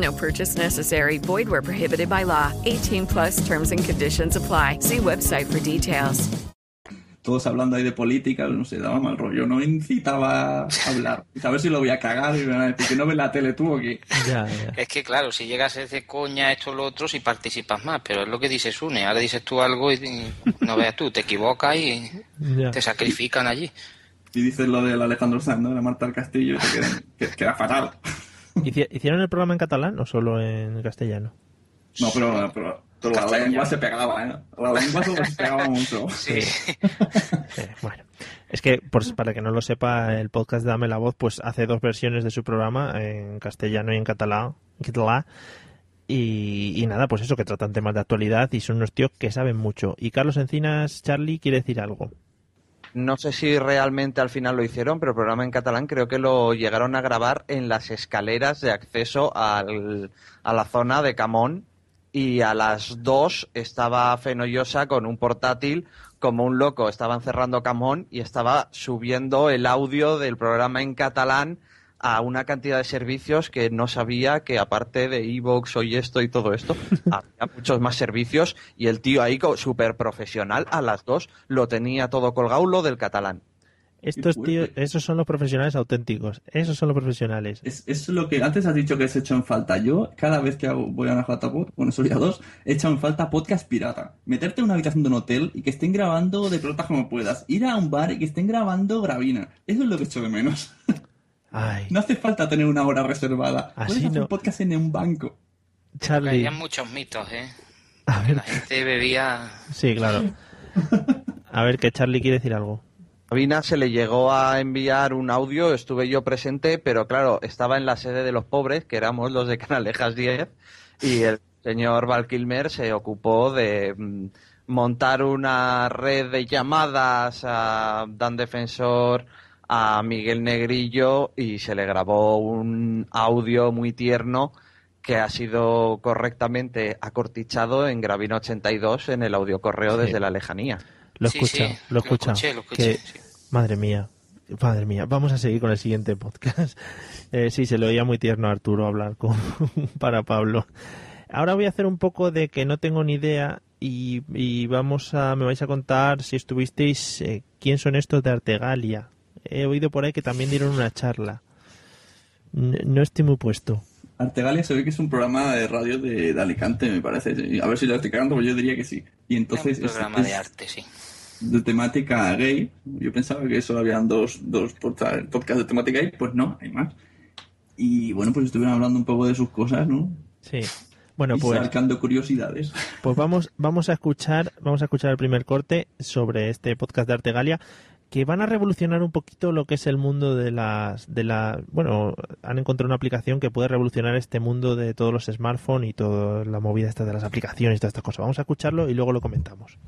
No purchase necessary. Void where prohibited by law. 18 plus terms and conditions apply. See website for details. Todos hablando ahí de política, no sé, daba mal rollo. No incitaba a hablar. Y a ver si lo voy a cagar y me van a decir que no ves la tele tú o qué. Es que claro, si llegas a de coña esto o lo otro, si participas más, pero es lo que dices Une. Ahora dices tú algo y no veas tú, te equivocas y Ya. te sacrifican allí. Y dices lo del Alejandro Sanz, ¿no? De Marta del Castillo, queda, que- queda fatal. Hici- ¿Hicieron el programa en catalán o solo en castellano? No, pero, pero, pero la lengua se pegaba, ¿eh? La lengua solo se pegaba mucho. Sí. bueno, es que por- para que no lo sepa, el podcast de Dame la Voz pues hace dos versiones de su programa en castellano y en catalán. en catalán. Y, y nada, pues eso, que tratan temas de actualidad y son unos tíos que saben mucho. Y Carlos Encinas, Charlie, quiere decir algo. No sé si realmente al final lo hicieron, pero el programa en catalán creo que lo llegaron a grabar en las escaleras de acceso al- a la zona de Camón y a las dos estaba Fenollosa con un portátil como un loco. Estaban cerrando Camón y estaba subiendo el audio del programa en catalán a una cantidad de servicios que no sabía que aparte de Evox y esto y todo esto, había muchos más servicios y el tío ahí súper profesional a las dos lo tenía todo colgado lo del catalán. Estos tíos, esos son los profesionales auténticos. Esos son los profesionales. Es, es lo que antes has dicho que has hecho en falta. Yo, cada vez que hago- voy a una JPod, bueno, eso ya dos, he hecho en falta podcast pirata. Meterte en una habitación de un hotel y que estén grabando de pelotas como puedas. Ir a un bar y que estén grabando gravina. Eso es lo que echo de menos. No hace falta tener una hora reservada. Así Puedes hacer no. un podcast en un banco. Charlie. Había muchos mitos, ¿eh? La gente bebía... Sí, claro. A ver, que Charlie quiere decir algo. A Vina se le llegó a enviar un audio, estuve yo presente, pero claro, estaba en la sede de los pobres, que éramos los de Canalejas 10, y el señor Val Kilmer se ocupó de mm, montar una red de llamadas a Dan Defensor, a Miguel Negrillo, y se le grabó un audio muy tierno que ha sido correctamente acortichado en Gravino 82 en el audio correo Sí. desde la lejanía. Lo Sí, sí, lo he lo escuchado. escuché, lo escuché, Que- Madre mía, madre mía. Vamos a seguir con el siguiente podcast. Eh, sí, se le oía muy tierno a Arturo hablar con para Pablo. Ahora voy a hacer un poco de que no tengo ni idea y, y vamos a me vais a contar si estuvisteis eh, quién son estos de Artegalia. He oído por ahí que también dieron una charla. No estoy muy puesto. Artegalia se ve que es un programa de radio de, de Alicante, me parece. A ver si lo estoy cagando, pero yo diría que sí. Y entonces un es- programa es de arte, sí. de temática gay. Yo pensaba que solo habían dos, dos podca- podcasts de temática gay, pues no, hay más. Y bueno, pues estuvieron hablando un poco de sus cosas, ¿no? Sí. Bueno, y pues sacando curiosidades. Pues vamos, vamos a escuchar, vamos a escuchar el primer corte sobre este podcast de Artegalia, que van a revolucionar un poquito lo que es el mundo de las, de la, bueno, han encontrado una aplicación que puede revolucionar este mundo de todos los smartphones y toda la movida esta de las aplicaciones y todas estas cosas. Vamos a escucharlo y luego lo comentamos.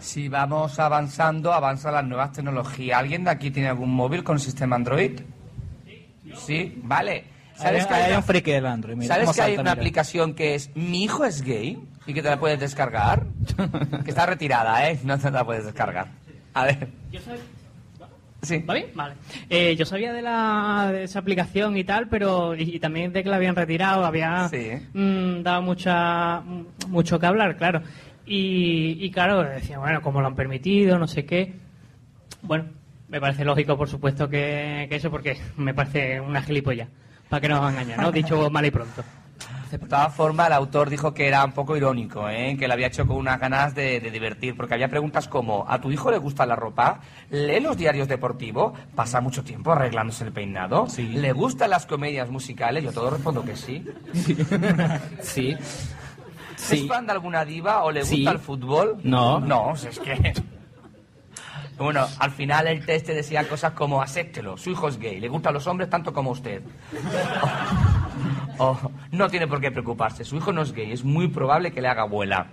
Si vamos avanzando, avanzan las nuevas tecnologías. ¿Alguien de aquí tiene algún móvil con sistema Android? Sí, vale. ¿Sabes que hay, hay un friki del Android, mira ¿sabes que hay una mira. aplicación que es Mi hijo es gay? Y que te la puedes descargar. que está retirada, ¿eh? No te la puedes descargar. A ver. Sí. ¿Va bien? Vale. Eh, yo sabía de, la, de esa aplicación y tal, pero y, y también de que la habían retirado, había mm, dado mucha, mucho que hablar, claro. Y, y claro, decía, bueno, como lo han permitido, no sé qué. Bueno, me parece lógico, por supuesto, que, que eso, porque me parece una gilipollas. Para que nos vamos a engañar, ¿no? Dicho mal y pronto. De todas formas, el autor dijo que era un poco irónico, ¿eh? que lo había hecho con unas ganas de, de divertir, porque había preguntas como, ¿a tu hijo le gusta la ropa? ¿Lee los diarios deportivos? ¿Pasa mucho tiempo arreglándose el peinado? ¿Le gustan las comedias musicales? Yo todo respondo que sí. Sí. ¿Es fan de alguna diva o le gusta Sí. el fútbol? No. No, es que... Bueno, al final el test te decía cosas como, acéptelo, su hijo es gay, le gustan los hombres tanto como usted. Oh, no tiene por qué preocuparse. Su hijo no es gay. Es muy probable que le haga abuela.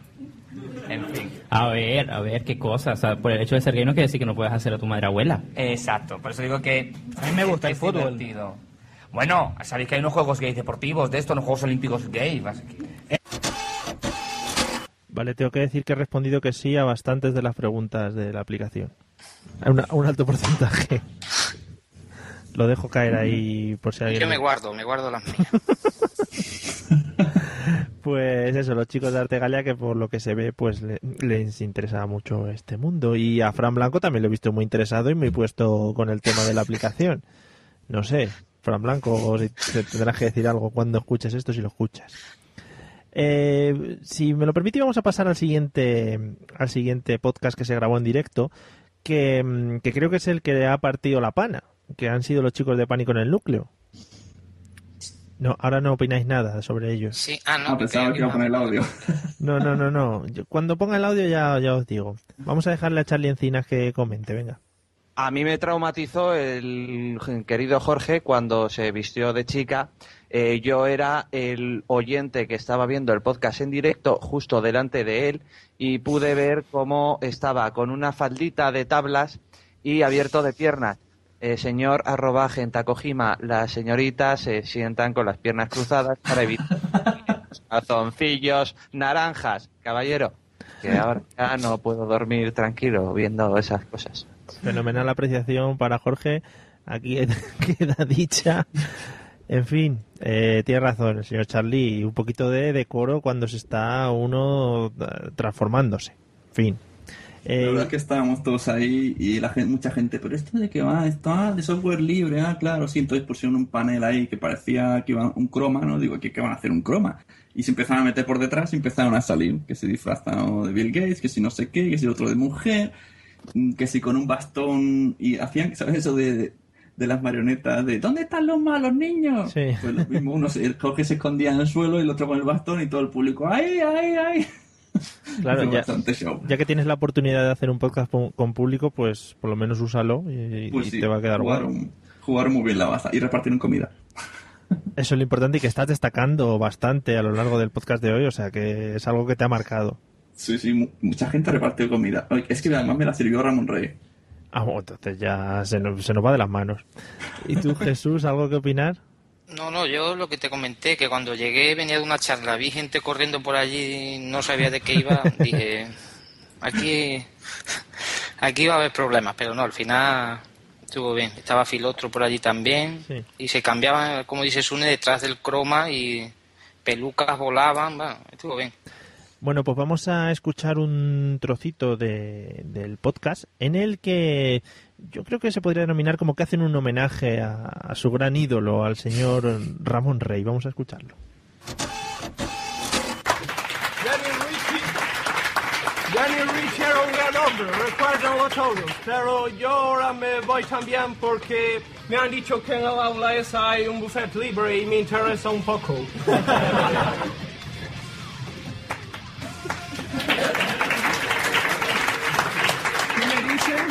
En fin. A ver, a ver, qué cosa. O sea, por el hecho de ser gay no quiere decir que no puedes hacer a tu madre abuela. Exacto. Por eso digo que... A mí me gusta el es fútbol. divertido. Bueno, sabéis que hay unos juegos gays deportivos de esto, unos juegos olímpicos gays. Vale, tengo que decir que he respondido que sí a bastantes de las preguntas de la aplicación. A, una- a un alto porcentaje. Lo dejo caer ahí por si alguien... Yo me guardo, me guardo las mías. Pues eso, los chicos de Artegalia que por lo que se ve pues le- les interesa mucho este mundo y a Fran Blanco también lo he visto muy interesado y muy puesto con el tema de la aplicación. No sé, Fran Blanco, si te tendrás que decir algo cuando escuches esto si lo escuchas. Eh, si me lo permite vamos a pasar al siguiente al siguiente podcast que se grabó en directo que, mm, que creo que es el que ha partido la pana, que han sido los chicos de Pánico en el núcleo. No, ahora no opináis nada sobre ellos. Sí, ah, no. Ah, pensaba que iba a poner el audio. No, no, no, no. Yo- cuando ponga el audio ya, ya os digo. Vamos a dejarle a Charlie Encinas que comente, venga. A mí me traumatizó el querido Jorge cuando se vistió de chica. Eh, yo era el oyente que estaba viendo el podcast en directo justo delante de él y pude ver cómo estaba con una faldita de tablas y abierto de piernas. Eh, señor arroba Gentakojima, las señoritas se sientan con las piernas cruzadas para evitar calzoncillos naranjas, caballero. Que ahora ya no puedo dormir tranquilo viendo esas cosas. Fenomenal apreciación para Jorge. Aquí queda dicha. En fin, eh, tiene razón el señor Charlie. Un poquito de decoro cuando se está uno eh, transformándose. Fin. La Eh, verdad es que estábamos todos ahí y la gente, mucha gente, pero esto de qué va, esto ah, de software libre, ah, claro, sí, entonces pusieron un panel ahí que parecía que iba un croma, ¿no? Digo, ¿qué, qué van a hacer un croma? Y se empezaron a meter por detrás y empezaron a salir, que se disfrazan de Bill Gates, que si no sé qué, que si otro de mujer, mm, que si con un bastón y hacían, ¿sabes eso de, de las marionetas de ¿dónde están los malos niños? Sí. Pues lo mismo, uno se, Jorge se escondía en el suelo y el otro con el bastón y todo el público, ¡ay, ay, ay! claro, ya, ya que tienes la oportunidad de hacer un podcast con, público, pues por lo menos úsalo y, Pues y sí, te va a quedar jugaron, bueno. jugaron muy bien la baza y repartieron comida. Eso es lo importante y que estás destacando bastante a lo largo del podcast de hoy, o sea que es algo que te ha marcado. Sí, sí, mu- mucha gente repartió comida. Es que además me la sirvió Ramón Rey. Ah, bueno, entonces ya se nos, se nos va de las manos. ¿Y tú, Jesús, algo que opinar? No, no, yo lo que te comenté, que cuando llegué venía de una charla, vi gente corriendo por allí, no sabía de qué iba, dije, aquí, aquí va a haber problemas, pero no, al final estuvo bien. Estaba Filotro por allí también, Sí. y se cambiaban, como dice Sune, detrás del croma y pelucas volaban, bueno, estuvo bien. Bueno, pues vamos a escuchar un trocito de, del podcast en el que yo creo que se podría denominar como que hacen un homenaje a, a su gran ídolo, al señor Ramón Rey. Vamos a escucharlo. Daniel Ricci era un gran hombre, recuérdenlo todos. Pero yo ahora me voy también porque me han dicho que en el aula esa hay un buffet libre y me interesa un poco. ¿Qué me dicen?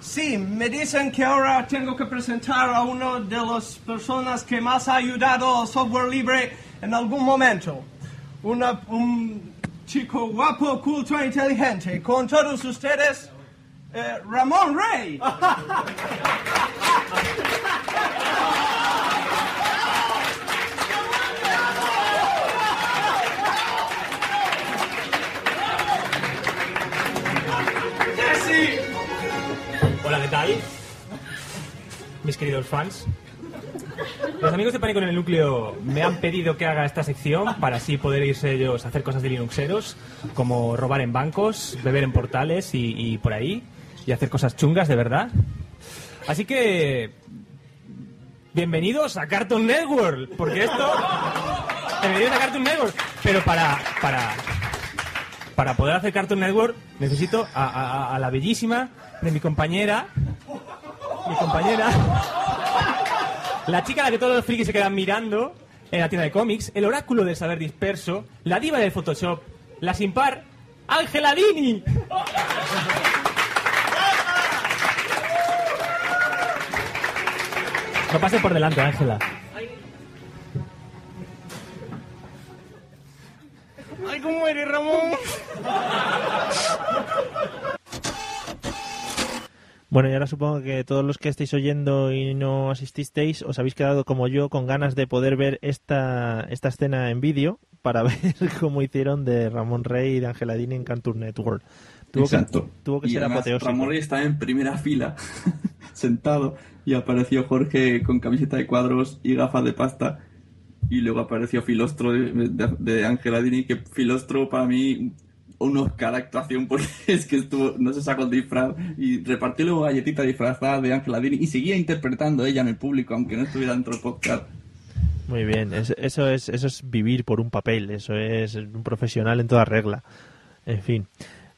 Sí, me dicen que ahora tengo que presentar a uno de las personas que más ha ayudado al software libre en algún momento. Una- un chico guapo, culto e inteligente. Con todos ustedes, eh, Ramón Rey. Mis queridos fans. Los amigos de Pánico en el Núcleo me han pedido que haga esta sección para así poder irse ellos a hacer cosas de Linuxeros, como robar en bancos, beber en portales y, por ahí, y hacer cosas chungas de verdad. Así que... Bienvenidos a Cartoon Network, porque esto... Bienvenidos a Cartoon Network, pero para... para para poder hacer Cartoon Network necesito a la bellísima de mi compañera, mi compañera. La chica a la que todos los frikis se quedan mirando en la tienda de cómics, el oráculo del saber disperso, la diva del Photoshop, la sin par, Ángela Dini. No pases por delante, Ángela. Ay, cómo eres, Ramón. Bueno, y ahora supongo que todos los que estáis oyendo y no asististeis os habéis quedado como yo con ganas de poder ver esta, esta escena en vídeo para ver cómo hicieron de Ramón Rey y de Angela Dini en Cartoon Network. Tuvo Exacto. que, tuvo que Y ser apoteósico. Ramón Rey estaba en primera fila, sentado, y apareció Jorge con camiseta de cuadros y gafas de pasta. Y luego apareció Filostro de Ángela Dini, que Filostro para mí un Oscar actuación porque es que estuvo, no se sacó el disfraz y repartió luego galletita disfrazada de Ángela Dini y seguía interpretando ella en el público, aunque no estuviera dentro del podcast. Muy bien, es- eso es, eso es vivir por un papel, eso es un profesional en toda regla. En fin.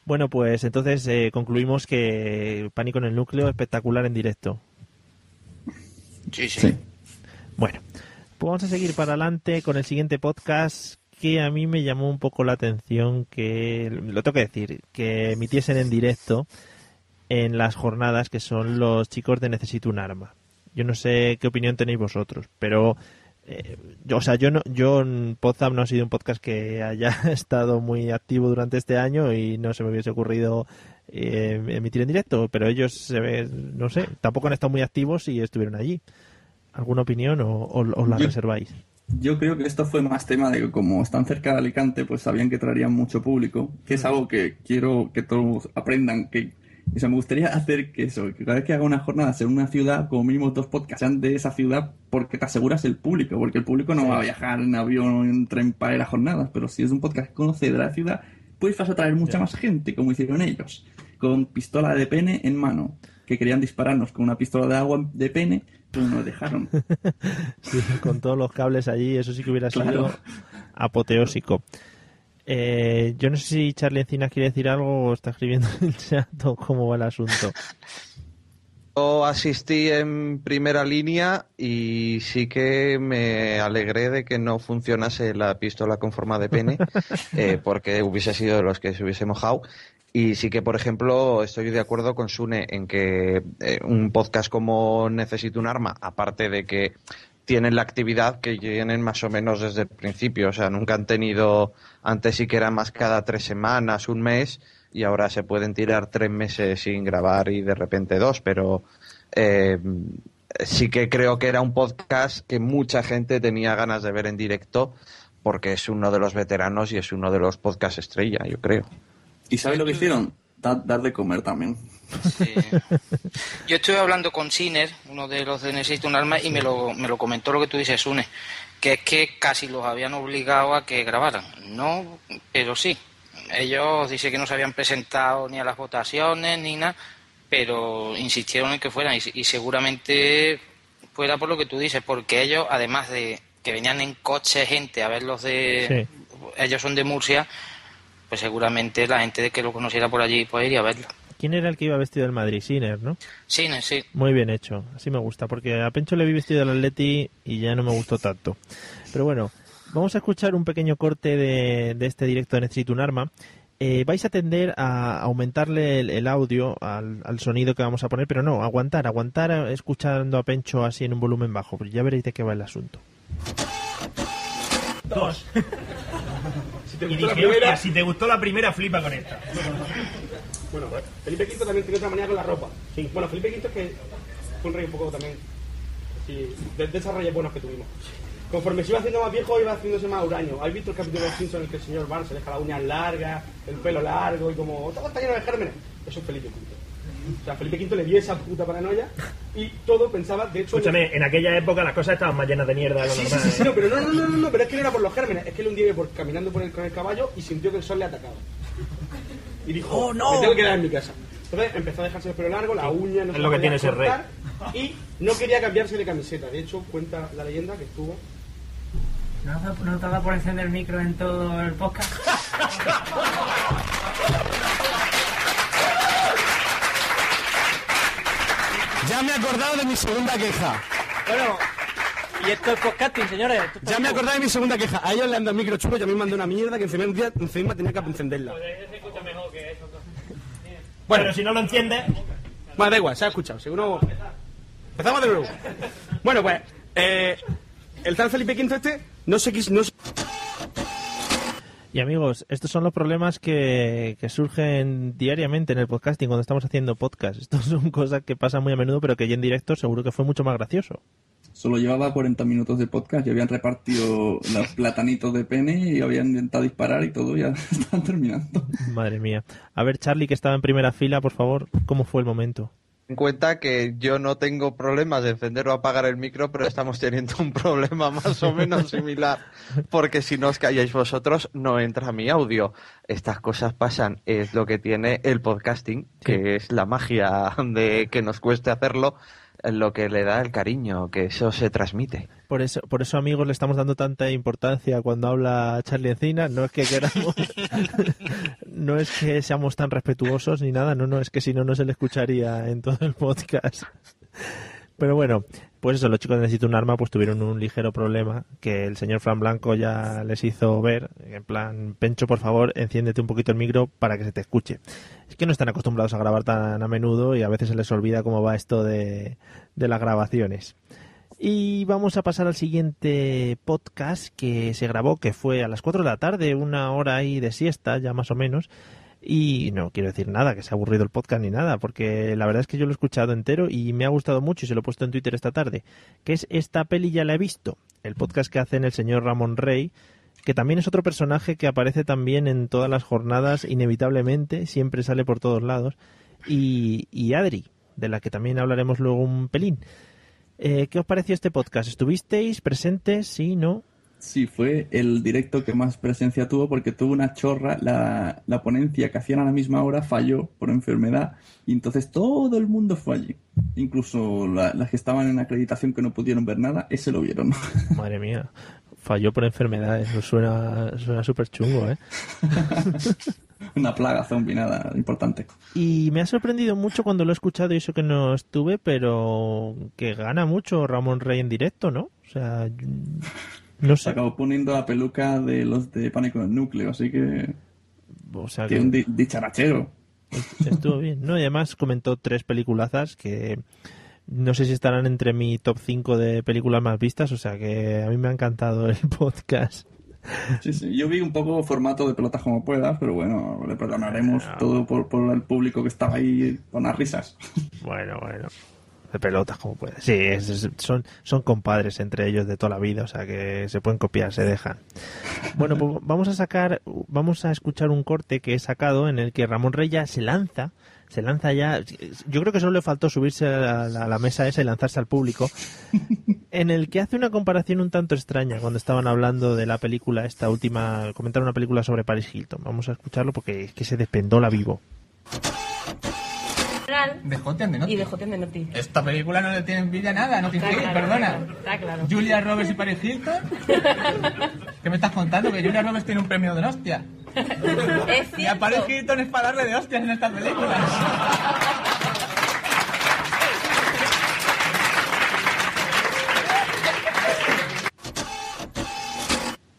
Bueno, pues entonces eh, concluimos que Pánico en el Núcleo espectacular en directo. Sí, sí. Bueno, pues vamos a seguir para adelante con el siguiente podcast que a mí me llamó un poco la atención que, lo tengo que decir, que emitiesen en directo en las jornadas que son los chicos de Necesito un Arma. Yo no sé qué opinión tenéis vosotros, pero eh, yo, o sea, yo no, yo en Podzap no ha sido un podcast que haya estado muy activo durante este año y no se me hubiese ocurrido eh, emitir en directo, pero ellos se ve, no sé, tampoco han estado muy activos y estuvieron allí. ¿Alguna opinión o, o- os la Yo- reserváis? Yo creo que esto fue más tema de que como están cerca de Alicante, pues sabían que traerían mucho público, que es algo que quiero que todos aprendan, que o sea, me gustaría hacer que eso, que cada vez que haga una jornada en una ciudad, como mínimo dos podcasts sean de esa ciudad, porque te aseguras el público, porque el público no va a viajar en avión o en tren para ir a jornadas, pero si es un podcast que conoce de la ciudad, puedes vas a traer mucha más gente, como hicieron ellos, con pistola de pene en mano, que querían dispararnos con una pistola de agua de pene, pero nos dejaron. Sí, con todos los cables allí, eso sí que hubiera sido Claro. apoteósico. Eh, yo no sé si Charlie Encinas quiere decir algo o está escribiendo en el chat o cómo va el asunto. Yo asistí en primera línea y sí que me alegré de que no funcionase la pistola con forma de pene, eh, porque hubiese sido de los que se hubiese mojado. Y sí que, por ejemplo, estoy de acuerdo con Sune en que eh, un podcast como Necesito un arma, aparte de que tienen la actividad que tienen más o menos desde el principio, o sea, nunca han tenido, antes sí que era más cada tres semanas, un mes, y ahora se pueden tirar tres meses sin grabar y de repente dos, pero eh, sí que creo que era un podcast que mucha gente tenía ganas de ver en directo porque es uno de los veteranos y es uno de los podcast estrella, yo creo. ¿Y sabes lo que hicieron? Da- dar de comer también. Yo estuve hablando con Siner, uno de los de Necesito un arma, y me lo, me lo comentó lo que tú dices, Sune, que es que casi los habían obligado a que grabaran. No, pero sí. Ellos dicen que no se habían presentado ni a las votaciones ni nada, pero insistieron en que fueran y, y seguramente fuera por lo que tú dices, porque ellos, además de que venían en coche gente a ver los de... Ellos son de Murcia, pues seguramente la gente de que lo conociera por allí pues iría a verlo. ¿Quién era el que iba vestido del Madrid? Sinner, ¿no? Cine, sí. Muy bien hecho, así me gusta, porque a Pencho le vi vestido del Atleti y ya no me gustó tanto. Pero bueno, vamos a escuchar un pequeño corte de, de este directo de Necesito un Arma. Eh, vais a tender a aumentarle el, el audio al, al sonido que vamos a poner, pero no, aguantar, aguantar escuchando a Pencho así en un volumen bajo, ya veréis de qué va el asunto. Dos. Si te Y gustó la primera- "Hostia, si te gustó la primera, flipa con esta. Bueno, Felipe V también tiene otra manía con la ropa. Bueno, Felipe V es que fue un rey un poco también. Sí, de, de esos reyes buenos que tuvimos. Conforme se iba haciendo más viejo, iba haciéndose más huraño. ¿Habéis visto el capítulo de los Simpsons en el que el señor Barnes se deja las uñas largas, el pelo largo y como todo está lleno de gérmenes? Eso es Felipe V. O sea, Felipe V le dio esa puta paranoia y todo pensaba, de hecho. Escúchame, en aquella época las cosas estaban más llenas de mierda de lo Sí, sí, normal. sí, sí, ¿eh? no, pero no, no, no, no, no, pero es que no era por los gérmenes, es que él un día iba por, caminando por el, con el caballo y sintió que el sol le atacaba. Y dijo, ¡Oh, no! me tengo que quedar en mi casa. Entonces empezó a dejarse el pelo largo, la uña no Es lo que tiene ser rey. Y no quería cambiarse de camiseta. De hecho, cuenta la leyenda que estuvo. ¿No, no te ha dado por encender el micro en todo el podcast? Ya me he acordado de mi segunda queja. Bueno, y esto es podcasting, señores. Esto Ya me he acordado de mi segunda queja. A ellos le han dado micro chulo y a mí me mandó una mierda que encima un día encima tenía que encenderla. Bueno, pero si no lo entiendes. Bueno, da igual, se ha escuchado. Seguro. Empezamos de nuevo. Bueno, pues. eh, el tal Felipe V este no se quiso. No se- Y amigos, estos son los problemas que, que surgen diariamente en el podcasting cuando estamos haciendo podcast. Estos son cosas que pasan muy a menudo, pero que ya en directo seguro que fue mucho más gracioso. Solo llevaba 40 minutos de podcast y habían repartido los platanitos de pene y habían intentado disparar y todo, ya están terminando. Madre mía. A ver, Charlie, que estaba en primera fila, por favor, ¿cómo fue el momento? En cuenta que yo no tengo problemas de encender o apagar el micro, pero estamos teniendo un problema más o menos similar, porque si no os calláis vosotros, no entra mi audio. Estas cosas pasan, es lo que tiene el podcasting, que es la magia de que nos cueste hacerlo, lo que le da el cariño, que eso se transmite. Por eso, por eso, amigos, le estamos dando tanta importancia cuando habla Charlie Encina. No es que queramos, no es que seamos tan respetuosos ni nada, no, no, es que si no, no se le escucharía en todo el podcast. Pero bueno, pues eso, los chicos de Necesito un Arma pues tuvieron un ligero problema que el señor Fran Blanco ya les hizo ver, en plan, Pencho, por favor, enciéndete un poquito el micro para que se te escuche. Es que no están acostumbrados a grabar tan a menudo y a veces se les olvida cómo va esto de, de las grabaciones. Y vamos a pasar al siguiente podcast que se grabó, que fue a las 4 de la tarde, una hora ahí de siesta, ya más o menos. Y no quiero decir nada, que se ha aburrido el podcast ni nada, porque la verdad es que yo lo he escuchado entero y me ha gustado mucho y se lo he puesto en Twitter esta tarde, que es Esta peli ya la he visto, el podcast que hacen el señor Ramón Rey, que también es otro personaje que aparece también en todas las jornadas, inevitablemente, siempre sale por todos lados, y, y Adri, de la que también hablaremos luego un pelín. Eh, ¿Qué os pareció este podcast? ¿Estuvisteis presentes? ¿Sí? ¿No? Sí, fue el directo que más presencia tuvo porque tuvo una chorra. La, la ponencia que hacían a la misma hora falló por enfermedad y entonces todo el mundo fue allí. Incluso la- las que estaban en acreditación que no pudieron ver nada, ese lo vieron. Madre mía, falló por enfermedad, eso suena suena súper chungo, ¿eh? una plaga zombie, nada importante. Y me ha sorprendido mucho cuando lo he escuchado y eso que no estuve, pero que gana mucho Ramón Rey en directo, ¿no? O sea, no Se acabó poniendo la peluca de los de Pánico en el Núcleo, así que... O sea Tiene que- un di- dicharachero. Estuvo bien, ¿no? Y además comentó tres peliculazas que no sé si estarán entre mi top 5 de películas más vistas, o sea que a mí me ha encantado el podcast. Sí, sí. Yo vi un poco formato de pelotas como puedas, pero bueno, le perdonaremos todo por, por el público que estaba ahí con las risas. Bueno, bueno. De pelotas, como puede. Sí, son, son compadres entre ellos de toda la vida, o sea que se pueden copiar, se dejan. Bueno, pues vamos a sacar, vamos a escuchar un corte que he sacado en el que Ramón Rey ya se lanza, se lanza ya. Yo creo que solo le faltó subirse a la, a la mesa esa y lanzarse al público, en el que hace una comparación un tanto extraña cuando estaban hablando de la película, esta última, comentaron una película sobre Paris Hilton. Vamos a escucharlo porque es que se despendola vivo. De Joten de Noti. Y de de Noti. Esta película no le tiene envidia a nada, no te claro, perdona. Está claro. Julia Roberts y Paris Hilton. ¿Qué me estás contando? Que Julia Roberts tiene un premio de hostia. Es Y a Paris Hilton es para darle de hostias en esta película.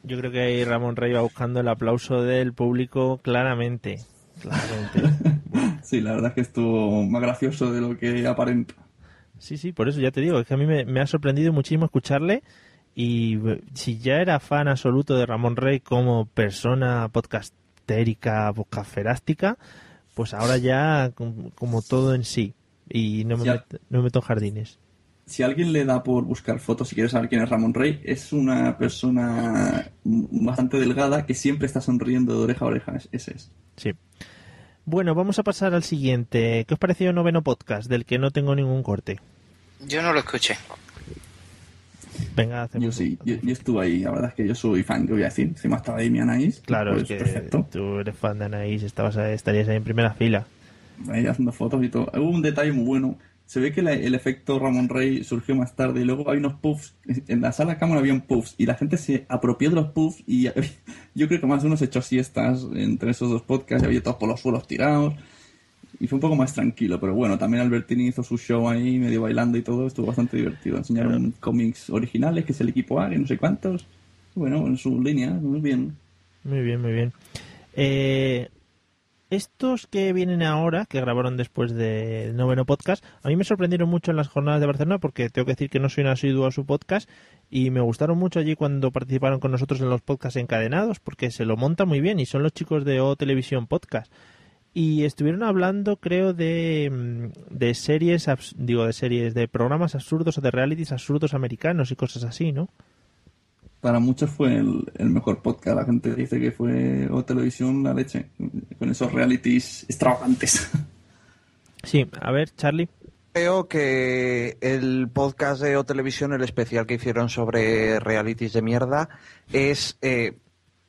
Yo creo que ahí Ramón Rey va buscando el aplauso del público claramente. Claramente. Sí, la verdad es que estuvo más gracioso de lo que aparenta. Sí, sí, por eso ya te digo, es que a mí me, me ha sorprendido muchísimo escucharle y eh, si ya era fan absoluto de Ramón Rey como persona podcastérica, podcastferástica, pues ahora ya com- como todo en sí y no me, no me meto en jardines. Si alguien le da por buscar fotos y quiere saber quién es Ramón Rey, es una persona bastante delgada que siempre está sonriendo de oreja a oreja. Es- Ese es. Sí. Bueno, vamos a pasar al siguiente. ¿Qué os pareció el noveno podcast del que no tengo ningún corte? Yo no lo escuché. Venga, hacemos Yo sí, yo, yo estuve ahí. La verdad es que yo soy fan, ¿qué voy a decir? Encima estaba ahí mi Anaís. Claro, pues es que perfecto. tú eres fan de Anaís, estabas, ahí- estarías ahí en primera fila. ahí haciendo fotos y todo. Hubo un detalle muy bueno. Se ve que la- el efecto Ramón Rey surgió más tarde y luego hay unos puffs. En la sala de cámara habían puffs y la gente se apropió de los puffs y yo creo que más de uno se echó siestas entre esos dos podcasts y había todos por los suelos tirados. Y fue un poco más tranquilo, pero bueno, también Albertini hizo su show ahí, medio bailando y todo, estuvo bastante divertido. Enseñaron cómics originales, que es el equipo A, que no sé cuántos. Bueno, en su línea, muy bien. Muy bien, muy bien. Eh, estos que vienen ahora, que grabaron después del noveno podcast, a mí me sorprendieron mucho en las jornadas de Barcelona porque tengo que decir que no soy un asiduo a su podcast y me gustaron mucho allí cuando participaron con nosotros en los podcasts encadenados porque se lo monta muy bien y son los chicos de O Televisión Podcast. Y estuvieron hablando creo de, mm, de series digo de series de programas absurdos o de realities absurdos americanos y cosas así no Para muchos fue el, el mejor podcast. La gente dice que fue o televisión la leche, con esos realities extravagantes. sí a ver Charlie Creo que el podcast de O Televisión, el especial que hicieron sobre realities de mierda, es eh,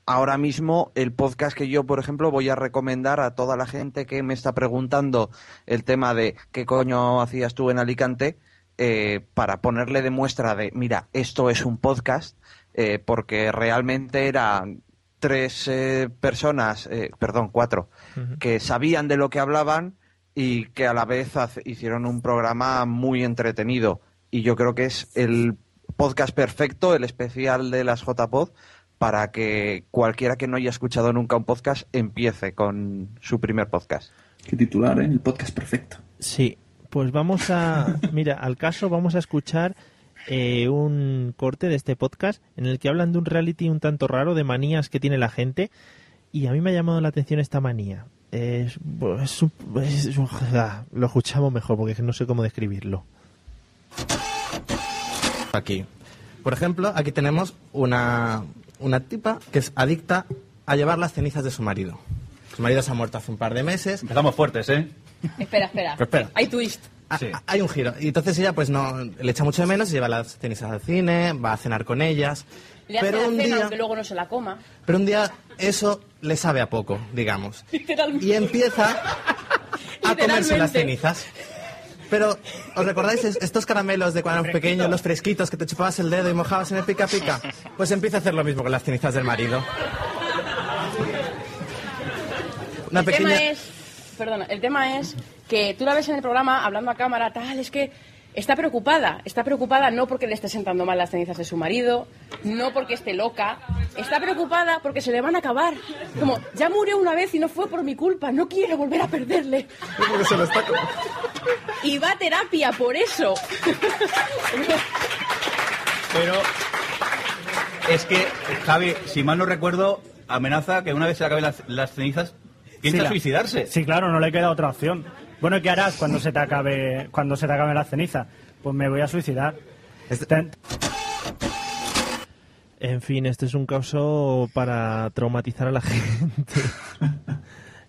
ahora mismo el podcast que yo, por ejemplo, voy a recomendar a toda la gente que me está preguntando el tema de qué coño hacías tú en Alicante, eh, para ponerle de muestra de, mira, esto es un podcast, eh, porque realmente eran tres eh, personas, eh, perdón, cuatro, que sabían de lo que hablaban y que a la vez hicieron un programa muy entretenido. Y yo creo que es el podcast perfecto, el especial de las JPod, para que cualquiera que no haya escuchado nunca un podcast empiece con su primer podcast. Qué titular, ¿eh? El podcast perfecto. Sí, pues vamos a, mira, al caso vamos a escuchar eh, un corte de este podcast en el que hablan de un reality un tanto raro de manías que tiene la gente y a mí me ha llamado la atención esta manía. Es, es es ah, lo escuchamos mejor porque no sé cómo describirlo. Aquí. Por ejemplo, aquí tenemos una, una tipa que es adicta a llevar las cenizas de su marido. Su marido se ha muerto hace un par de meses. Empezamos fuertes, ¿eh? Espera, espera. Pero espera. Hay twist. Hay un giro. Y entonces ella pues no le echa mucho de menos y lleva las cenizas al cine, va a cenar con ellas. Le hace Pero la un cena día, aunque luego no se la coma. pero un día eso le sabe a poco, digamos. Literalmente. Y empieza a comerse las cenizas. Pero, ¿os recordáis es- estos caramelos de cuando eran pequeños, los fresquitos, que te chupabas el dedo y mojabas en el pica pica? Pues empieza a hacer lo mismo con las cenizas del marido. Una el pequeña... tema es, perdona, el tema es que tú la ves en el programa hablando a cámara, tal, es que está preocupada. Está preocupada no porque le esté sentando mal las cenizas de su marido, no porque esté loca. Está preocupada porque se le van a acabar. Como, ya murió una vez y no fue por mi culpa, no quiero volver a perderle. Porque se lo está co- Y va a terapia por eso. Pero es que, Javi, si mal no recuerdo, amenaza que una vez se le acaben las, las cenizas, piensa Sí, la- suicidarse. Sí, claro, no le queda otra opción. Bueno, ¿qué harás cuando se te acabe cuando se te acabe la ceniza? Pues me voy a suicidar. Ten- En fin, este es un caso para traumatizar a la gente.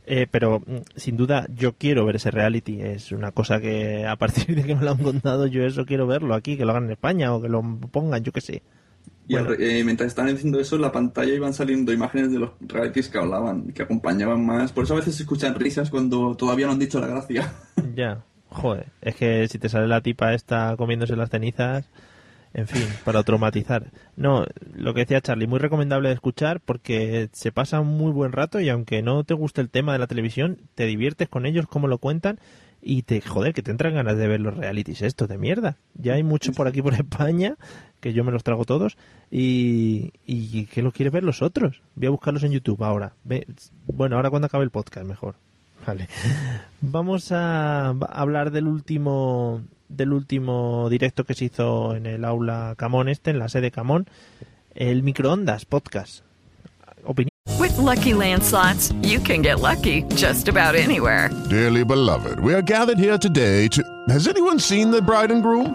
Eh, pero mm, sin duda yo quiero ver ese reality. Es una cosa que a partir de que me lo han contado yo eso quiero verlo aquí, que lo hagan en España o que lo pongan, yo qué sé. Y eh, mientras estaban diciendo eso, en la pantalla iban saliendo imágenes de los realities que hablaban, que acompañaban más. Por eso a veces se escuchan risas cuando todavía no han dicho la gracia. Ya, joder, es que si te sale la tipa esta comiéndose las cenizas, en fin, para traumatizar. No, lo que decía Charlie, muy recomendable de escuchar porque se pasa un muy buen rato y aunque no te guste el tema de la televisión, te diviertes con ellos, cómo lo cuentan y te, joder, que te entran ganas de ver los realities estos de mierda. Ya hay mucho por aquí por España, que yo me los trago todos y, y que lo quieres ver los otros. Voy a buscarlos en YouTube ahora. Ve- bueno, ahora cuando acabe el podcast, mejor. Vale. Vamos a hablar del último del último directo que se hizo en el aula Camón este, en la sede Camón, el microondas podcast. Opinión. With Lucky Land slots, you can get lucky just about anywhere. Dearly beloved, we are gathered here today to. Has anyone seen the bride and groom?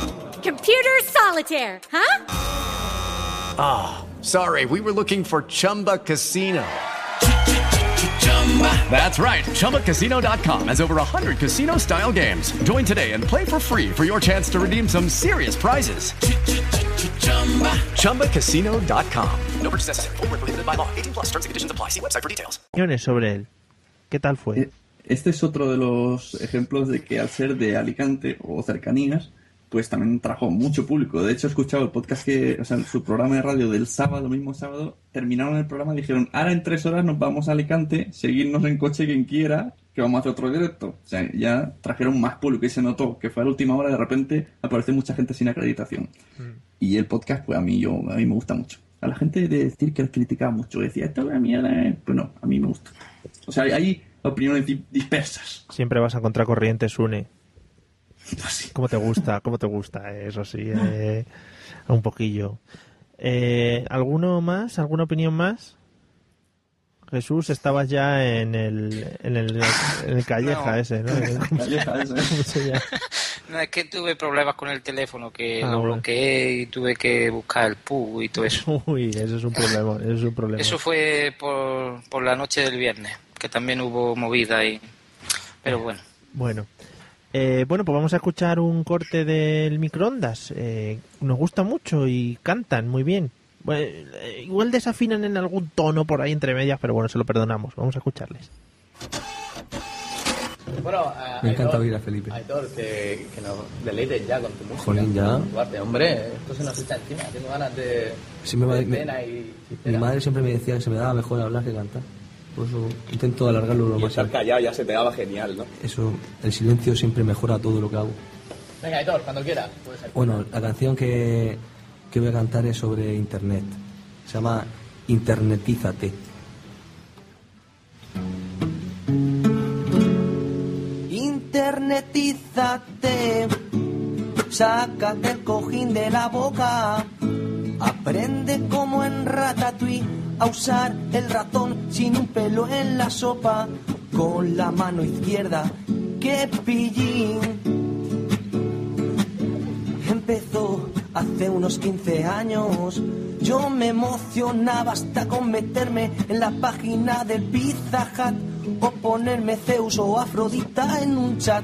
Computer solitaire, huh? Ah, sorry, we were looking for Chumba Casino. That's right. ChumbaCasino.com has over 100 casino style games. Join today and play for free for your chance to redeem some serious prizes. ChumbaCasino.com. No purchase necessary. Void where prohibited by law. 18 plus. Terms and conditions apply. See website for details. Opiniones sobre él. ¿Qué tal fue? Este es otro de los ejemplos de que al ser de Alicante o cercanías, pues también trajo mucho público. De hecho, he escuchado el podcast que, o sea, su programa de radio del sábado, mismo sábado, terminaron el programa y dijeron, ahora en tres horas nos vamos a Alicante, seguirnos en coche quien quiera, que vamos a hacer otro directo. O sea, ya trajeron más público y se notó que fue a la última hora, de repente aparece mucha gente sin acreditación. Y el podcast, pues a mí, yo, a mí me gusta mucho. A la gente de decir que los criticaba mucho, decía, esto es una mierda, eh", pues no, a mí me gusta. O sea, hay opiniones di- dispersas. Siempre vas a encontrar corrientes, Sune. Pues ¿Cómo te gusta? ¿Cómo te gusta? Eso sí, eh, un poquillo. Eh, ¿Alguno más? ¿Alguna opinión más? Jesús, estabas ya en el, en el, en el calleja No. ese, ¿no? Calleja ese. ¿Cómo se llama? No, es que tuve problemas con el teléfono, que Ah, lo bueno. bloqueé y tuve que buscar el PUG y todo eso. Uy, eso es un problema, eso es un problema. Eso fue por, por la noche del viernes, que también hubo movida y... Pero bueno. Bueno. Eh, bueno, pues vamos a escuchar un corte del microondas. Eh, nos gusta mucho y cantan muy bien. Bueno, eh, igual desafinan en algún tono por ahí entre medias, pero bueno, se lo perdonamos. Vamos a escucharles. Bueno, eh, Me encanta oír a Felipe. Aitor, que, que nos deleites ya con tu música. Jolín, ya. con tu arte. Hombre, esto se nos echa encima. Tengo ganas de, Siempre me- de me- y... Mi madre siempre me decía que se me daba mejor hablar que cantar. Por eso intento alargarlo lo Y más. estar callado ya se te daba genial, ¿no? Eso, el silencio siempre mejora todo lo que hago. Venga, Aitor, cuando quieras. Bueno, la canción que, que voy a cantar es sobre Internet. Se llama Internetízate. Internetízate, sácate el cojín de la boca, aprende como en Ratatouille a usar el ratón sin un pelo en la sopa, con la mano izquierda, que pillín. Empezó hace unos 15 años. Yo me emocionaba hasta con meterme en la página del Pizza Hut o ponerme Zeus o Afrodita en un chat.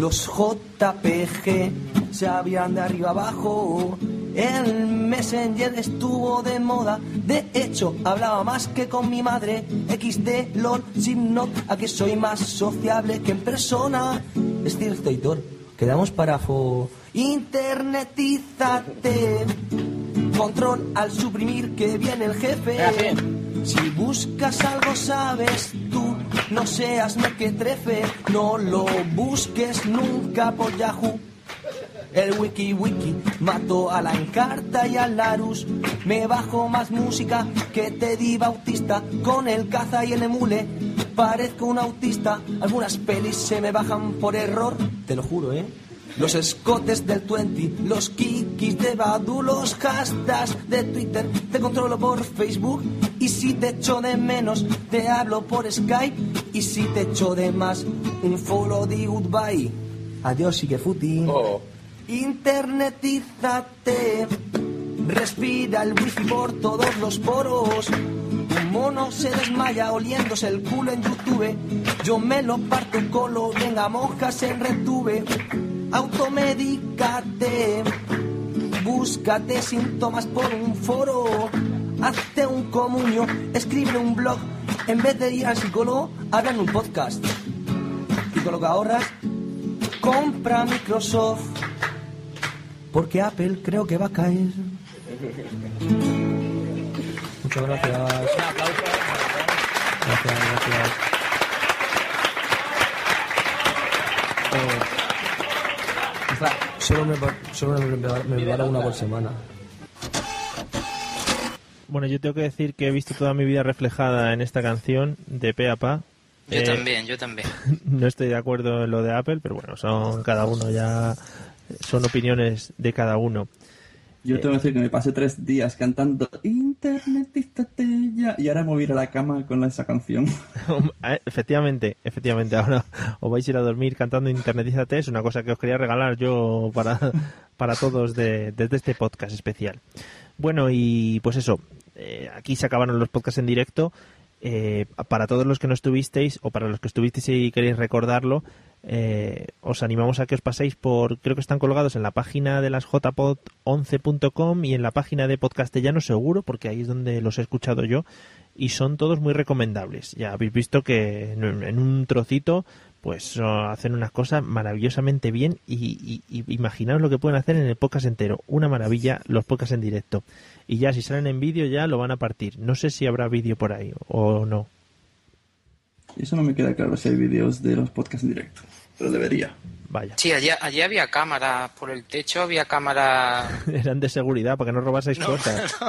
Los JPG se abrían de arriba abajo. El Messenger estuvo de moda. De hecho, hablaba más que con mi madre. XD, LOL, Simnot, a que soy más sociable que en persona. Es cierto, Hitor. Quedamos para fo. Internetízate. Control al suprimir que viene el jefe. Si buscas algo sabes tú, no seas mequetrefe, no lo busques nunca por Yahoo. El wiki wiki mató a la encarta y al Larus. Me bajo más música que Teddy Bautista con el caza y el emule. Parezco un autista, algunas pelis se me bajan por error, te lo juro, ¿eh? Los escotes del 20, los kikis de Badu, los hashtags de Twitter, te controlo por Facebook. Y si te echo de menos, te hablo por Skype. Y si te echo de más, un follow de goodbye. Adiós que futi. Internetízate. Respira el wifi por todos los poros. Un mono se desmaya oliéndose el culo en YouTube. Yo me lo parto colo, venga monjas en retube. Automedícate. Búscate síntomas por un foro. Hazte un comunio, escribe un blog. En vez de ir al psicólogo, habla en un podcast. Y con lo que ahorras, compra Microsoft. Porque Apple creo que va a caer. Muchas gracias. Gracias, gracias. Solo me, solo me, me preparo una por semana. Bueno, yo tengo que decir que he visto toda mi vida reflejada en esta canción de pe a pa. Yo Eh, también, yo también. No estoy de acuerdo en lo de Apple, pero bueno, son cada uno ya son opiniones de cada uno. Yo tengo que decir que me pasé tres días cantando Internetízate ya y ahora me voy a ir a la cama con esa canción. Eh, efectivamente, efectivamente, ahora os vais a ir a dormir cantando Internetízate, es una cosa que os quería regalar yo para, para todos de- desde este podcast especial. Bueno, y pues eso, eh, aquí se acabaron los podcasts en directo. Eh, para todos los que no estuvisteis o para los que estuvisteis y queréis recordarlo, eh, os animamos a que os paséis por, creo que están colgados en la página de las jpod11.com y en la página de Podcastellano seguro, porque ahí es donde los he escuchado yo y son todos muy recomendables. Ya habéis visto que en, un trocito pues hacen unas cosas maravillosamente bien y- y imaginaos lo que pueden hacer en el podcast entero. Una maravilla los podcasts en directo. Y ya si salen en vídeo ya lo van a partir. No sé si habrá vídeo por ahí o no. Eso no me queda claro si hay vídeos de los podcasts en directo, pero debería. Vaya. Sí, allí, allí había cámaras por el techo, había cámaras. Eran de seguridad para que no robaseis No, cosas.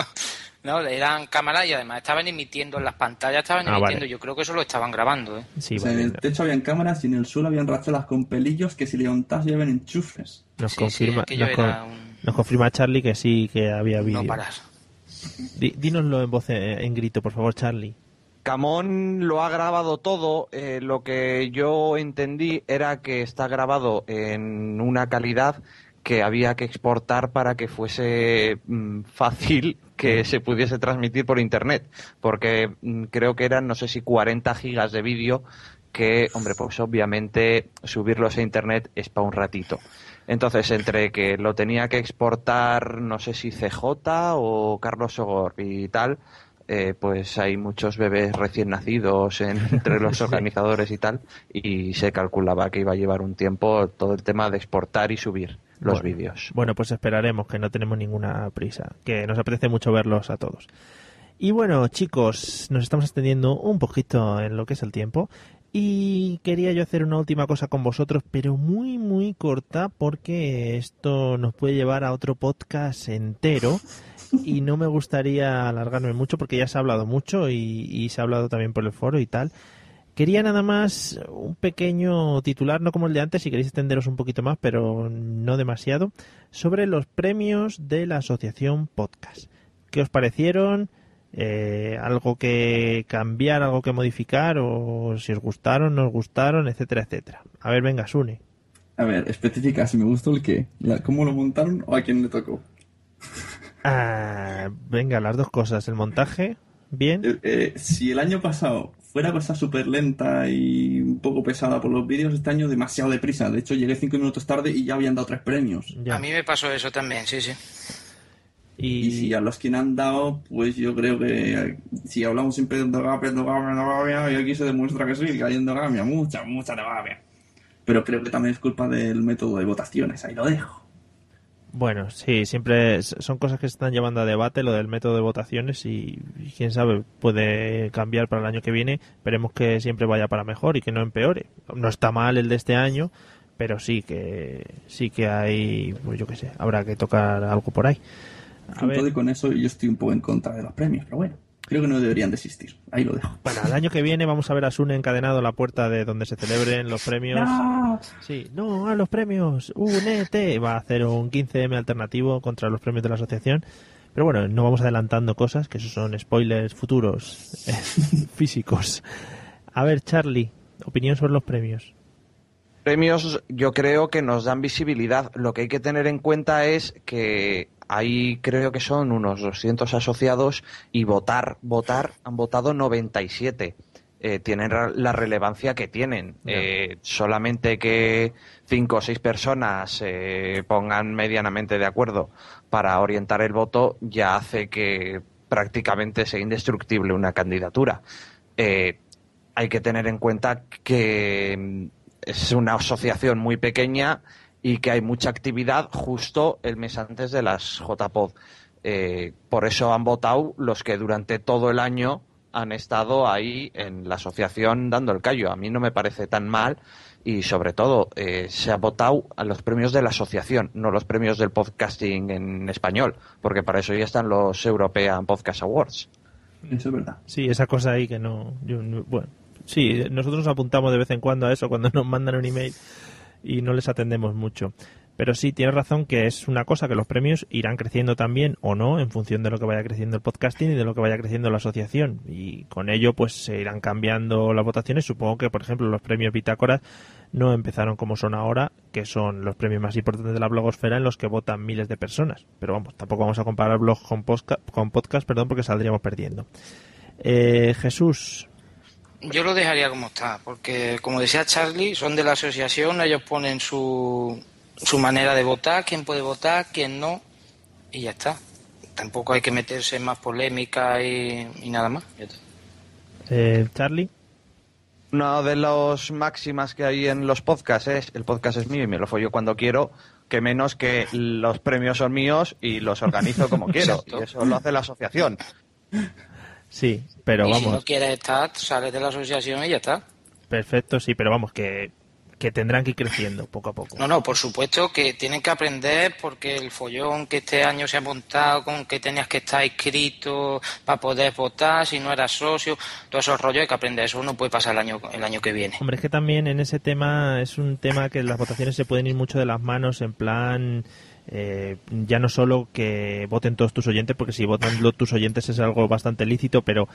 No, eran cámaras y además estaban emitiendo en las pantallas, estaban Ah, emitiendo. vale. yo creo que eso lo estaban grabando, ¿eh? Sí, O sea, en el techo habían cámaras y en el suelo habían rachuelas con pelillos que si levantas llevan enchufes. Nos confirma, nos, con- era un- nos confirma Charlie que sí que había vídeo. parar. Di- dínoslo en voz eh, en grito, por favor, Charlie. Camón lo ha grabado todo. eh, lo que yo entendí era que está grabado en una calidad que había que exportar para que fuese mm, fácil que se pudiese transmitir por internet. Porque mm, creo que eran, no sé si 40 gigas de vídeo que, hombre, pues obviamente subirlos a internet es para un ratito. Entonces, entre que lo tenía que exportar, no sé si CJ o Carlos Sogor y tal, eh, pues hay muchos bebés recién nacidos en- entre los organizadores y tal, y se calculaba que iba a llevar un tiempo todo el tema de exportar y subir los Bueno, vídeos. Bueno, pues esperaremos, que no tenemos ninguna prisa, que nos apetece mucho verlos a todos. Y bueno, chicos, nos estamos extendiendo un poquito en lo que es el tiempo y quería yo hacer una última cosa con vosotros, pero muy, muy corta, porque esto nos puede llevar a otro podcast entero y no me gustaría alargarme mucho porque ya se ha hablado mucho y, y se ha hablado también por el foro y tal. Quería nada más un pequeño titular, no como el de antes, si queréis extenderos un poquito más, pero no demasiado, sobre los premios de la Asociación Podcast. ¿Qué os parecieron? Eh, ¿Algo que cambiar, algo que modificar? ¿O si os gustaron, no os gustaron, etcétera, etcétera? A ver, venga, Sune. A ver, especifica si me gustó el qué, cómo lo montaron o a quién le tocó. Ah, venga, las dos cosas. El montaje, bien. Eh, eh, si el año pasado fuera cosa súper lenta y un poco pesada por los vídeos, este año demasiado deprisa. De hecho, llegué cinco minutos tarde y ya habían dado tres premios. A mí me pasó eso también, sí, sí. Y... si a los que han dado, pues yo creo que si hablamos siempre de endogamia, endogamia, endogamia, y aquí se demuestra que sí, que hay endogamia, mucha, mucha endogamia. Pero creo que también es culpa del método de votaciones, ahí lo dejo. Bueno, sí, siempre son cosas que se están llevando a debate, lo del método de votaciones y, y quién sabe, puede cambiar para el año que viene. Esperemos que siempre vaya para mejor y que no empeore. No está mal el de este año, pero sí que sí que hay, pues yo qué sé, habrá que tocar algo por ahí. A Con ver. todo y con eso yo estoy un poco en contra de los premios, pero bueno, creo que no deberían de existir. Ahí lo dejo. Bueno, el año que viene vamos a ver a Sune encadenado a la puerta de donde se celebren los premios. ¡No! Sí, no, a los premios, únete. Va a hacer un 15M alternativo contra los premios de la asociación. Pero bueno, no vamos adelantando cosas, que esos son spoilers futuros eh, físicos. A ver, Charlie, opinión sobre los premios. Premios yo creo que nos dan visibilidad. Lo que hay que tener en cuenta es que ahí creo que son unos 200 asociados y votar, votar, han votado 97. Eh, tienen la relevancia que tienen. Eh, solamente que cinco o seis personas se pongan medianamente de acuerdo para orientar el voto ya hace que prácticamente sea indestructible una candidatura. Eh, hay que tener en cuenta que mm, es una asociación muy pequeña y que hay mucha actividad justo el mes antes de las JPod. Eh, por eso han votado los que durante todo el año han estado ahí en la asociación dando el callo. A mí no me parece tan mal y sobre todo eh, se ha votado a los premios de la asociación, no los premios del podcasting en español, porque para eso ya están los European Podcast Awards. Eso es verdad. Sí, esa cosa ahí que no, yo no- bueno, sí, nosotros nos apuntamos de vez en cuando a eso cuando nos mandan un email y no les atendemos mucho. Pero sí, tienes razón que es una cosa que los premios irán creciendo también o no en función de lo que vaya creciendo el podcasting y de lo que vaya creciendo la asociación. Y con ello pues se irán cambiando las votaciones. Supongo que, por ejemplo, los premios Bitácoras no empezaron como son ahora, que son los premios más importantes de la blogosfera en los que votan miles de personas. Pero vamos, tampoco vamos a comparar blog con, podcast, perdón, porque saldríamos perdiendo. Eh, Jesús, Yo lo dejaría como está, porque como decía Charlie, son de la asociación, ellos ponen su, su manera de votar, quién puede votar, quién no, y ya está. Tampoco hay que meterse en más polémica y, y nada más. ya está. eh, Charlie. Una de las máximas que hay en los podcasts es el podcast es mío y me lo follo cuando quiero, que menos que los premios son míos y los organizo como quiero. Exacto. Y eso lo hace la asociación. Sí, pero y si no vamos, quieres estar, sales de la asociación y ya está. perfecto, sí, pero vamos, que, que tendrán que ir creciendo poco a poco. No, no, por supuesto que tienen que aprender porque el follón que este año se ha montado con que tenías que estar inscrito para poder votar, si no eras socio, todos esos rollos hay que aprender. Eso no puede pasar el año, el año que viene. Hombre, es que también en ese tema es un tema que las votaciones se pueden ir mucho de las manos en plan... eh, ya no solo que voten todos tus oyentes, porque si votan tus oyentes es algo bastante lícito, pero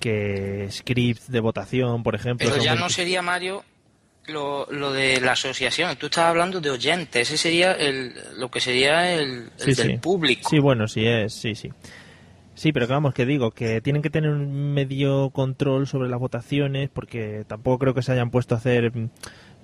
que scripts de votación, por ejemplo... Pero ya no sería, Mario, lo, lo de la asociación. Tú estás hablando de oyentes. Ese sería el, lo que sería el, el Sí, del sí. público. Sí, bueno, sí es, sí, sí. Sí, pero que vamos, que digo, que tienen que tener un medio control sobre las votaciones, porque tampoco creo que se hayan puesto a hacer mm,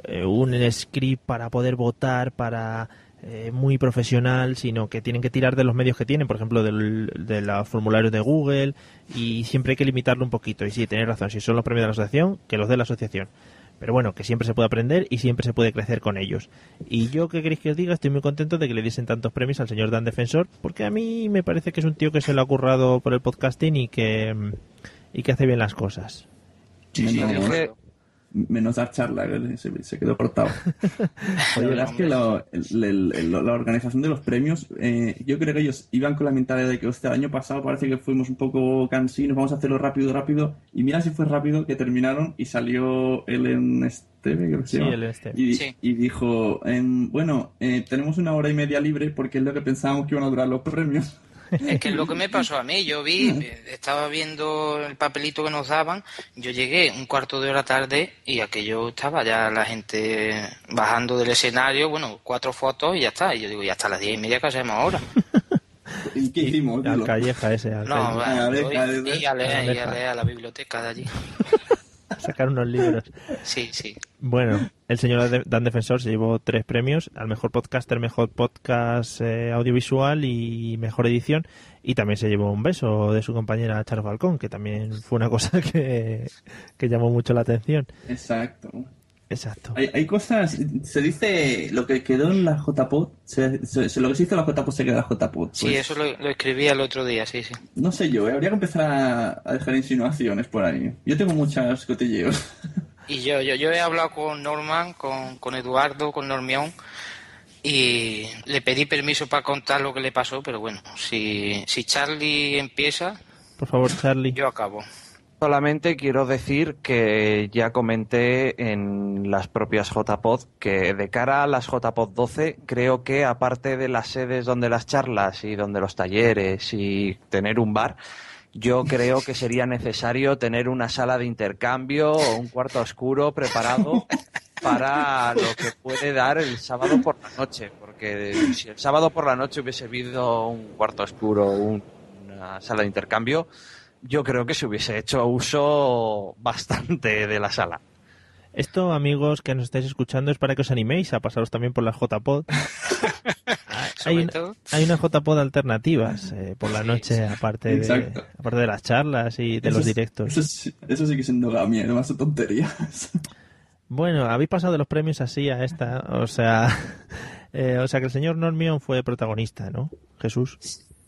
eh, un script para poder votar, para eh, muy profesional, sino que tienen que tirar de los medios que tienen, por ejemplo, del, de los formularios de Google, y siempre hay que limitarlo un poquito. Y sí, tenéis razón, si son los premios de la asociación, que los de la asociación. Pero bueno, que siempre se puede aprender y siempre se puede crecer con ellos. Y yo, ¿qué queréis que os diga? Estoy muy contento de que le diesen tantos premios al señor Dan Defensor, porque a mí me parece que es un tío que se lo ha currado por el podcasting y que, y que hace bien las cosas. menos, menos dar charla, se, se quedó cortado. Oye, la verdad es que lo- el- el- el- la organización de los premios, eh, yo creo que ellos iban con la mentalidad de que este año pasado parece que fuimos un poco cansinos, vamos a hacerlo rápido, rápido. Y mira si fue rápido que terminaron y salió Ellen Esteve, creo que se Sí, llama, Ellen Esteve. Y, Sí. y dijo, bueno, eh, tenemos una hora y media libre porque es lo que pensábamos que iban a durar los premios. Es que es lo que me pasó a mí. Yo vi, eh, estaba viendo el papelito que nos daban. Yo llegué un cuarto de hora tarde y aquello estaba ya la gente bajando del escenario. Bueno, cuatro fotos y ya está. Y yo digo, ya hasta las diez y media que hacemos ahora. ¿Y qué hicimos? Al calleja ese, al No, calleja. y a leer, y a leer a la biblioteca de allí. Sacar unos libros. Sí, sí. Bueno, el señor Dan Defensor se llevó tres premios, al mejor podcaster, mejor podcast eh, audiovisual y mejor edición, y también se llevó un beso de su compañera Charo Falcón, que también fue una cosa que, que llamó mucho la atención. Exacto. Exacto. Hay, hay cosas, se dice lo que quedó en la JPod, se, se- se- lo que se hizo en la JPod se queda en la JPod. Sí, Pues, eso lo, lo escribí el otro día, sí, sí. No sé yo, ¿eh? habría que empezar a, a dejar insinuaciones por ahí. Yo tengo muchas cotilleos. Y yo, yo, yo he hablado con Norman, con, con Eduardo, con Normión, y le pedí permiso para contar lo que le pasó, pero bueno, si, si Charlie empieza, Por favor, Charlie. yo acabo. Solamente quiero decir que ya comenté en las propias JPod que de cara a las JPod 12 creo que aparte de las sedes donde las charlas y donde los talleres y tener un bar, yo creo que sería necesario tener una sala de intercambio o un cuarto oscuro preparado para lo que puede dar el sábado por la noche, porque si el sábado por la noche hubiese habido un cuarto oscuro, un- una sala de intercambio, yo creo que se hubiese hecho uso bastante de la sala. Esto, amigos que nos estáis escuchando, es para que os animéis a pasaros también por las JPod. hay, una- hay unas JPod alternativas eh, por la noche, aparte de, aparte de las charlas y de Eso los es- directos. Eso, sí- eso sí que es endogamia, no más tonterías. Bueno, habéis pasado de los premios así a esta, o sea, eh, o sea que el señor Normion fue protagonista, ¿no? Jesús.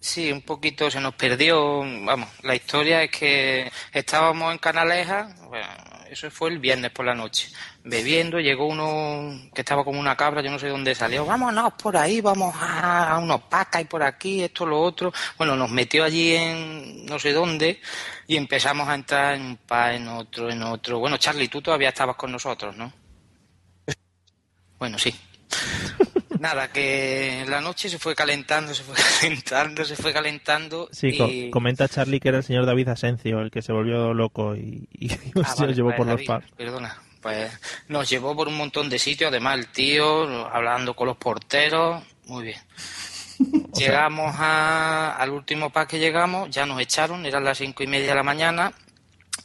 Sí, un poquito se nos perdió. Vamos, la historia es que estábamos en Canaleja, bueno, eso fue el viernes por la noche, bebiendo, llegó uno que estaba como una cabra, yo no sé dónde salió, vámonos por ahí, vamos a, a unos pacas y por aquí, esto, lo otro. Bueno, nos metió allí en no sé dónde y empezamos a entrar en un pa, en otro, en otro. Bueno, Charlie, tú todavía estabas con nosotros, ¿no? Bueno, sí. Nada, que la noche se fue calentando, se fue calentando, se fue calentando. Sí, y... comenta Charlie que era el señor David Asencio el que se volvió loco y, y Ah, se vale, los llevó por los pubs. Perdona, pues nos llevó por un montón de sitios, además el tío, hablando con los porteros, muy bien. Llegamos a- al último pub que llegamos, ya nos echaron, eran las cinco y media de la mañana,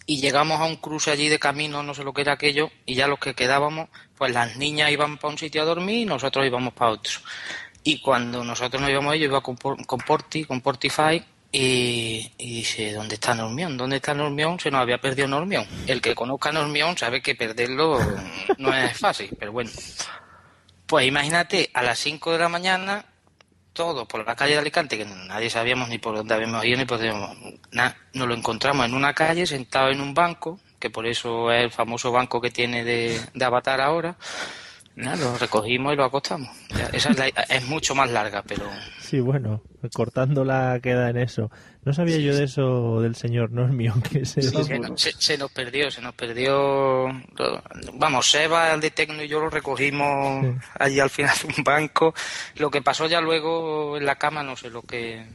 y llegamos a un cruce allí de camino, no sé lo que era aquello, y ya los que quedábamos, pues las niñas iban para un sitio a dormir y nosotros íbamos para otro. Y cuando nosotros nos íbamos, yo iba con, con Porti, con Portify, Y, y dice, ¿dónde está Normión? ¿Dónde está Normión? Se nos había perdido Normión. El que conozca Normión sabe que perderlo no es fácil, pero bueno. Pues imagínate, a las 5 de la mañana, todos por la calle de Alicante, que nadie sabíamos ni por dónde habíamos ido ni por nos lo encontramos en una calle, sentado en un banco, que por eso es el famoso banco que tiene de, de Avatar ahora. Nada, lo recogimos y lo acostamos. Ya, Esa es, la- es mucho más larga, pero Sí, bueno, cortándola queda en eso. No sabía yo de eso del señor Normion, que se... Sí, se, nos- se- se nos perdió, se nos perdió. Vamos, Seba, el de Tecno y yo lo recogimos allí al final de un banco. Lo que pasó ya luego en la cama, no sé lo que.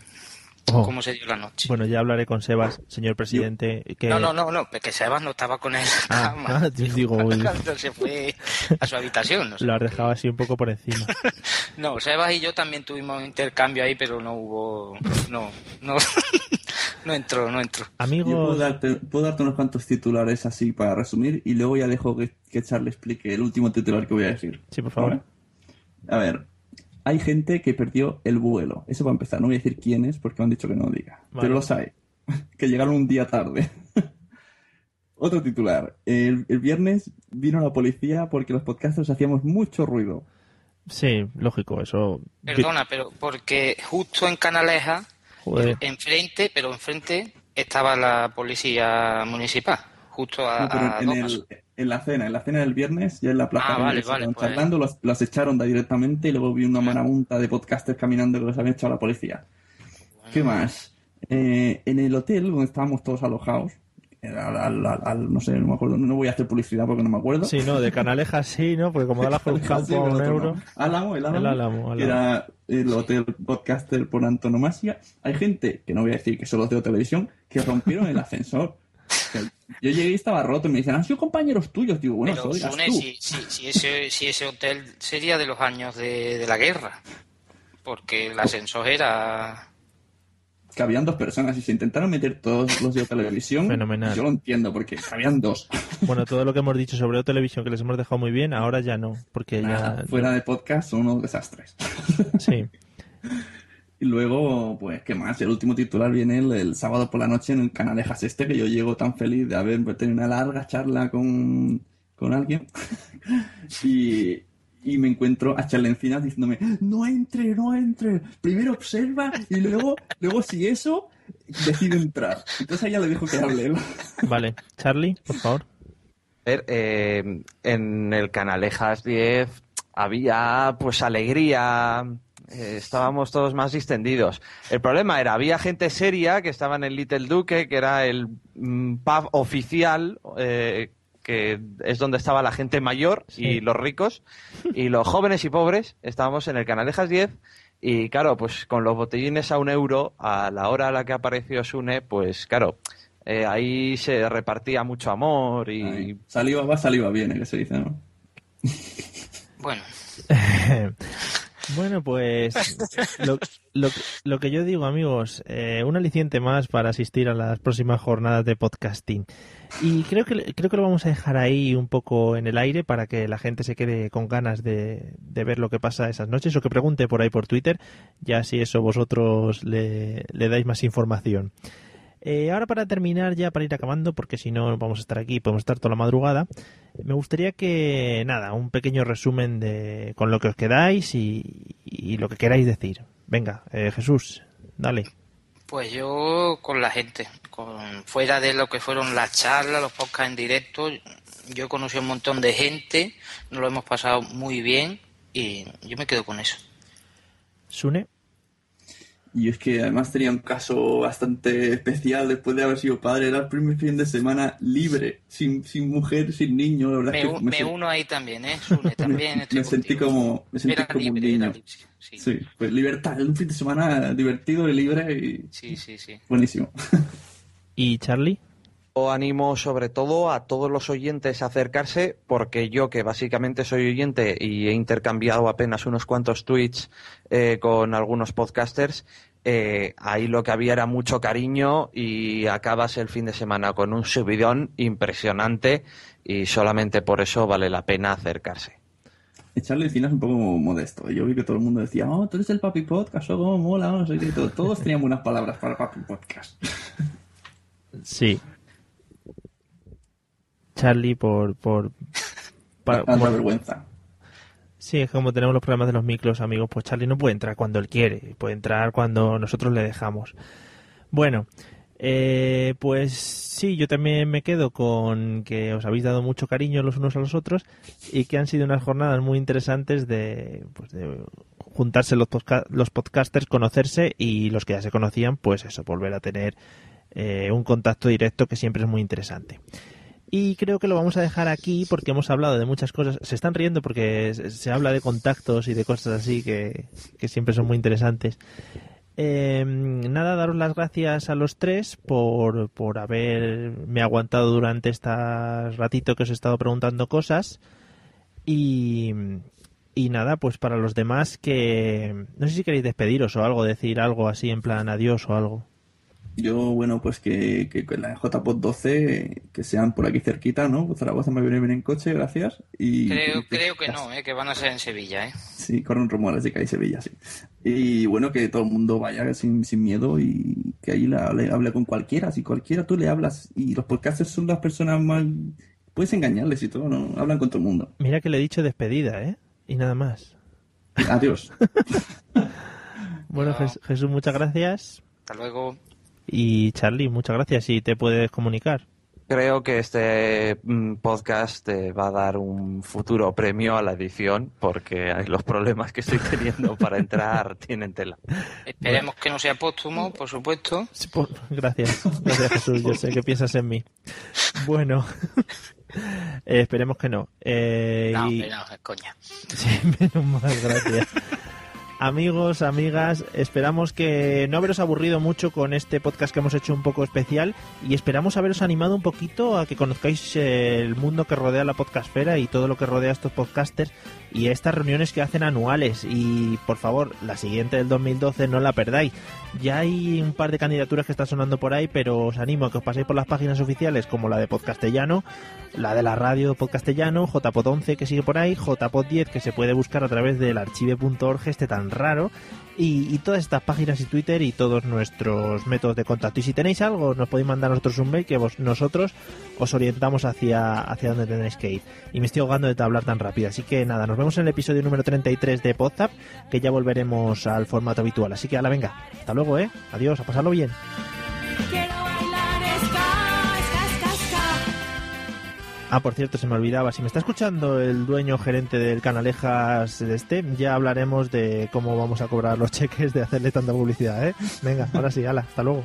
Oh. cómo se dio la noche. Bueno, ya hablaré con Sebas, señor presidente. Que... No, no, no, no, que Sebas no estaba con él en la Ah, cama. ah, yo digo, se fue a su habitación. No, sé. lo has dejado así un poco por encima. no, Sebas y yo también tuvimos intercambio ahí, pero no hubo. No, no, no entró, no entró. Yo puedo darte, puedo darte unos cuantos titulares así para resumir y luego ya dejo que, que Charlie explique el último titular que voy a decir. Sí, por favor. ¿Vale? A ver, hay gente que perdió el vuelo. Eso para empezar. No voy a decir quién es porque me han dicho que no lo diga. Vale. Pero los hay. que llegaron un día tarde. Otro titular. El, el viernes vino la policía porque los podcasters hacíamos mucho ruido. Sí, lógico, eso... Perdona, pero porque justo en Canaleja, Joder. enfrente, pero enfrente estaba la policía municipal, justo a, No, pero a en, dos el- pasos. En la cena, en la cena del viernes, ya en la plaza Ah, vale, estaban vale, pues. charlando, los, los echaron de directamente y luego vi una marabunta de podcasters caminando que los había echado la policía. ¿Qué más? Eh, en el hotel donde estábamos todos alojados, era al, al- al- al- no sé, no me acuerdo, no voy a hacer publicidad porque no me acuerdo. Sí, no, de Canaleja sí, ¿no? Porque como da la por un Sí, campo a un otro euro... no. Álamo, el Álamo, El Álamo, que Álamo. era el hotel podcaster por antonomasia. Hay gente, que no voy a decir que solo de televisión, que rompieron el ascensor. Yo llegué y estaba roto y me dicen, han sido compañeros tuyos. Digo, bueno, Pero, soy Sune, tú. si, si- si ese, si ese hotel sería de los años de, de la guerra, porque el ascensor era... que habían dos personas y se intentaron meter todos los de televisión. Fenomenal. Yo lo entiendo porque habían dos. Bueno, todo lo que hemos dicho sobre televisión que les hemos dejado muy bien, ahora ya no, porque Nada, ya... fuera de podcast son unos desastres. Sí. Y luego, pues, ¿qué más? El último titular viene el, el sábado por la noche en el Canalejas este, que yo llego tan feliz de haber tenido una larga charla con, con alguien. y, y me encuentro a Charlie Encinas diciéndome, no entre, no entre. Primero observa y luego, luego si eso, decide entrar. Entonces ahí ya le dejo que hable él. Vale, Charlie, por favor. A ver, eh, en el Canalejas 10 había pues alegría, eh, estábamos todos más distendidos. El problema era, había gente seria que estaba en el Little Duque, que era el mm, pub oficial, eh, que es donde estaba la gente mayor y los ricos, y los jóvenes y pobres estábamos en el Canalejas 10. Y claro, pues con los botellines a un euro, a la hora a la que apareció Sune, pues claro, eh, ahí se repartía mucho amor y... Saliva va, saliva viene, que se dice, ¿no? Bueno, Bueno, pues lo, que yo digo, amigos, eh, un aliciente más para asistir a las próximas jornadas de podcasting. Y creo que creo que lo vamos a dejar ahí un poco en el aire para que la gente se quede con ganas de, de ver lo que pasa esas noches o que pregunte por ahí por Twitter, ya si eso vosotros le, le dais más información. Eh, ahora para terminar ya, para ir acabando, porque si no vamos a estar aquí, podemos estar toda la madrugada, me gustaría que, nada, un pequeño resumen de con lo que os quedáis y, y lo que queráis decir. Venga, eh, Jesús, dale. pues yo con la gente, con, fuera de lo que fueron las charlas, los podcasts en directo, yo he conocido un montón de gente, nos lo hemos pasado muy bien y yo me quedo con eso. Sune. Y es que además tenía un caso bastante especial después de haber sido padre. Era el primer fin de semana libre, sin, sin mujer, sin niño. La verdad Me, es que me me uno ahí también, ¿eh? Sune, también me, sentí como, me sentí Era como un libre, niño. libre, sí. Sí, pues libertad, un fin de semana divertido y libre y Sí, sí, sí. buenísimo. ¿Y Charlie? Animo sobre todo a todos los oyentes a acercarse porque yo que básicamente soy oyente y he intercambiado apenas unos cuantos tweets eh, con algunos podcasters, eh, ahí lo que había era mucho cariño y acabas el fin de semana con un subidón impresionante y solamente por eso vale la pena acercarse. Charlie Encina es un poco modesto. Yo vi que todo el mundo decía, oh, tú eres el Papi Podcast, oh, cómo mola, no sé qué. Todo- Todos tenían buenas palabras para Papi Podcast. Sí. Charlie por... por para- como- vergüenza. Sí, es como tenemos los programas de los micros, amigos. Pues Charlie no puede entrar cuando él quiere, puede entrar cuando nosotros le dejamos. Bueno, eh, pues sí, yo también me quedo con que os habéis dado mucho cariño los unos a los otros y que han sido unas jornadas muy interesantes de, pues de juntarse los, podca- los podcasters, conocerse y los que ya se conocían, pues eso, volver a tener eh, un contacto directo que siempre es muy interesante. Y creo que lo vamos a dejar aquí porque hemos hablado de muchas cosas. Se están riendo porque se habla de contactos y de cosas así que, que siempre son muy interesantes. Eh, nada, daros las gracias a los tres por, por haberme aguantado durante este ratito que os he estado preguntando cosas. Y, y nada, pues para los demás que... No sé si queréis despediros o algo, decir algo así en plan adiós o algo. Yo, bueno, pues que, que con la JPod 12, que sean por aquí cerquita, ¿no? Pues Zaragoza me viene bien en coche, gracias. Y Creo, creo que no, eh, que van a ser en Sevilla. ¿eh? Sí, corren rumores de que hay Sevilla, sí. Y bueno, que todo el mundo vaya sin, sin miedo y que ahí la- le hable con cualquiera. Si cualquiera tú le hablas y los podcasters son las personas más... Puedes engañarles y todo, ¿no? Hablan con todo el mundo. Mira que le he dicho despedida, ¿eh? Y nada más. Adiós. Bueno, Jes- Jesús, muchas gracias. Hasta luego. Y Charlie, muchas gracias. Si te puedes comunicar. Creo que este mm, podcast eh, va a dar un futuro premio a la edición porque los problemas que estoy teniendo para entrar tienen tela. Esperemos que no sea póstumo, por supuesto. Gracias. Gracias, Jesús. Yo sé que piensas en mí. Bueno, eh, esperemos que no. Eh, No, y- no, es coña. Sí, menos mal, gracias. Amigos, amigas, esperamos que no haberos aburrido mucho con este podcast que hemos hecho un poco especial y esperamos haberos animado un poquito a que conozcáis el mundo que rodea la podcastfera y todo lo que rodea a estos podcasters y estas reuniones que hacen anuales. Y por favor, la siguiente del 2012 no la perdáis. Ya hay un par de candidaturas que están sonando por ahí, pero os animo a que os paséis por las páginas oficiales como la de Podcastellano, la de la radio Podcastellano, JPod 11 que sigue por ahí, JPod 10 que se puede buscar a través del archive.org este tan raro y, todas estas páginas y Twitter y todos nuestros métodos de contacto. Y si tenéis algo, nos podéis mandar nosotros un mail que vos- nosotros os orientamos hacia, hacia donde tenéis que ir. Y me estoy ahogando de hablar tan rápido. Así que nada, nos vemos en el episodio número 33 de Podzap, que ya volveremos al formato habitual. Así que la venga. Hasta luego, ¿eh? Adiós, a pasarlo bien. Ah, por cierto, se me olvidaba. Si me está escuchando el dueño gerente del Canalejas de este, ya hablaremos de cómo vamos a cobrar los cheques de hacerle tanta publicidad, ¿eh? Venga, ahora sí, ala, hasta luego.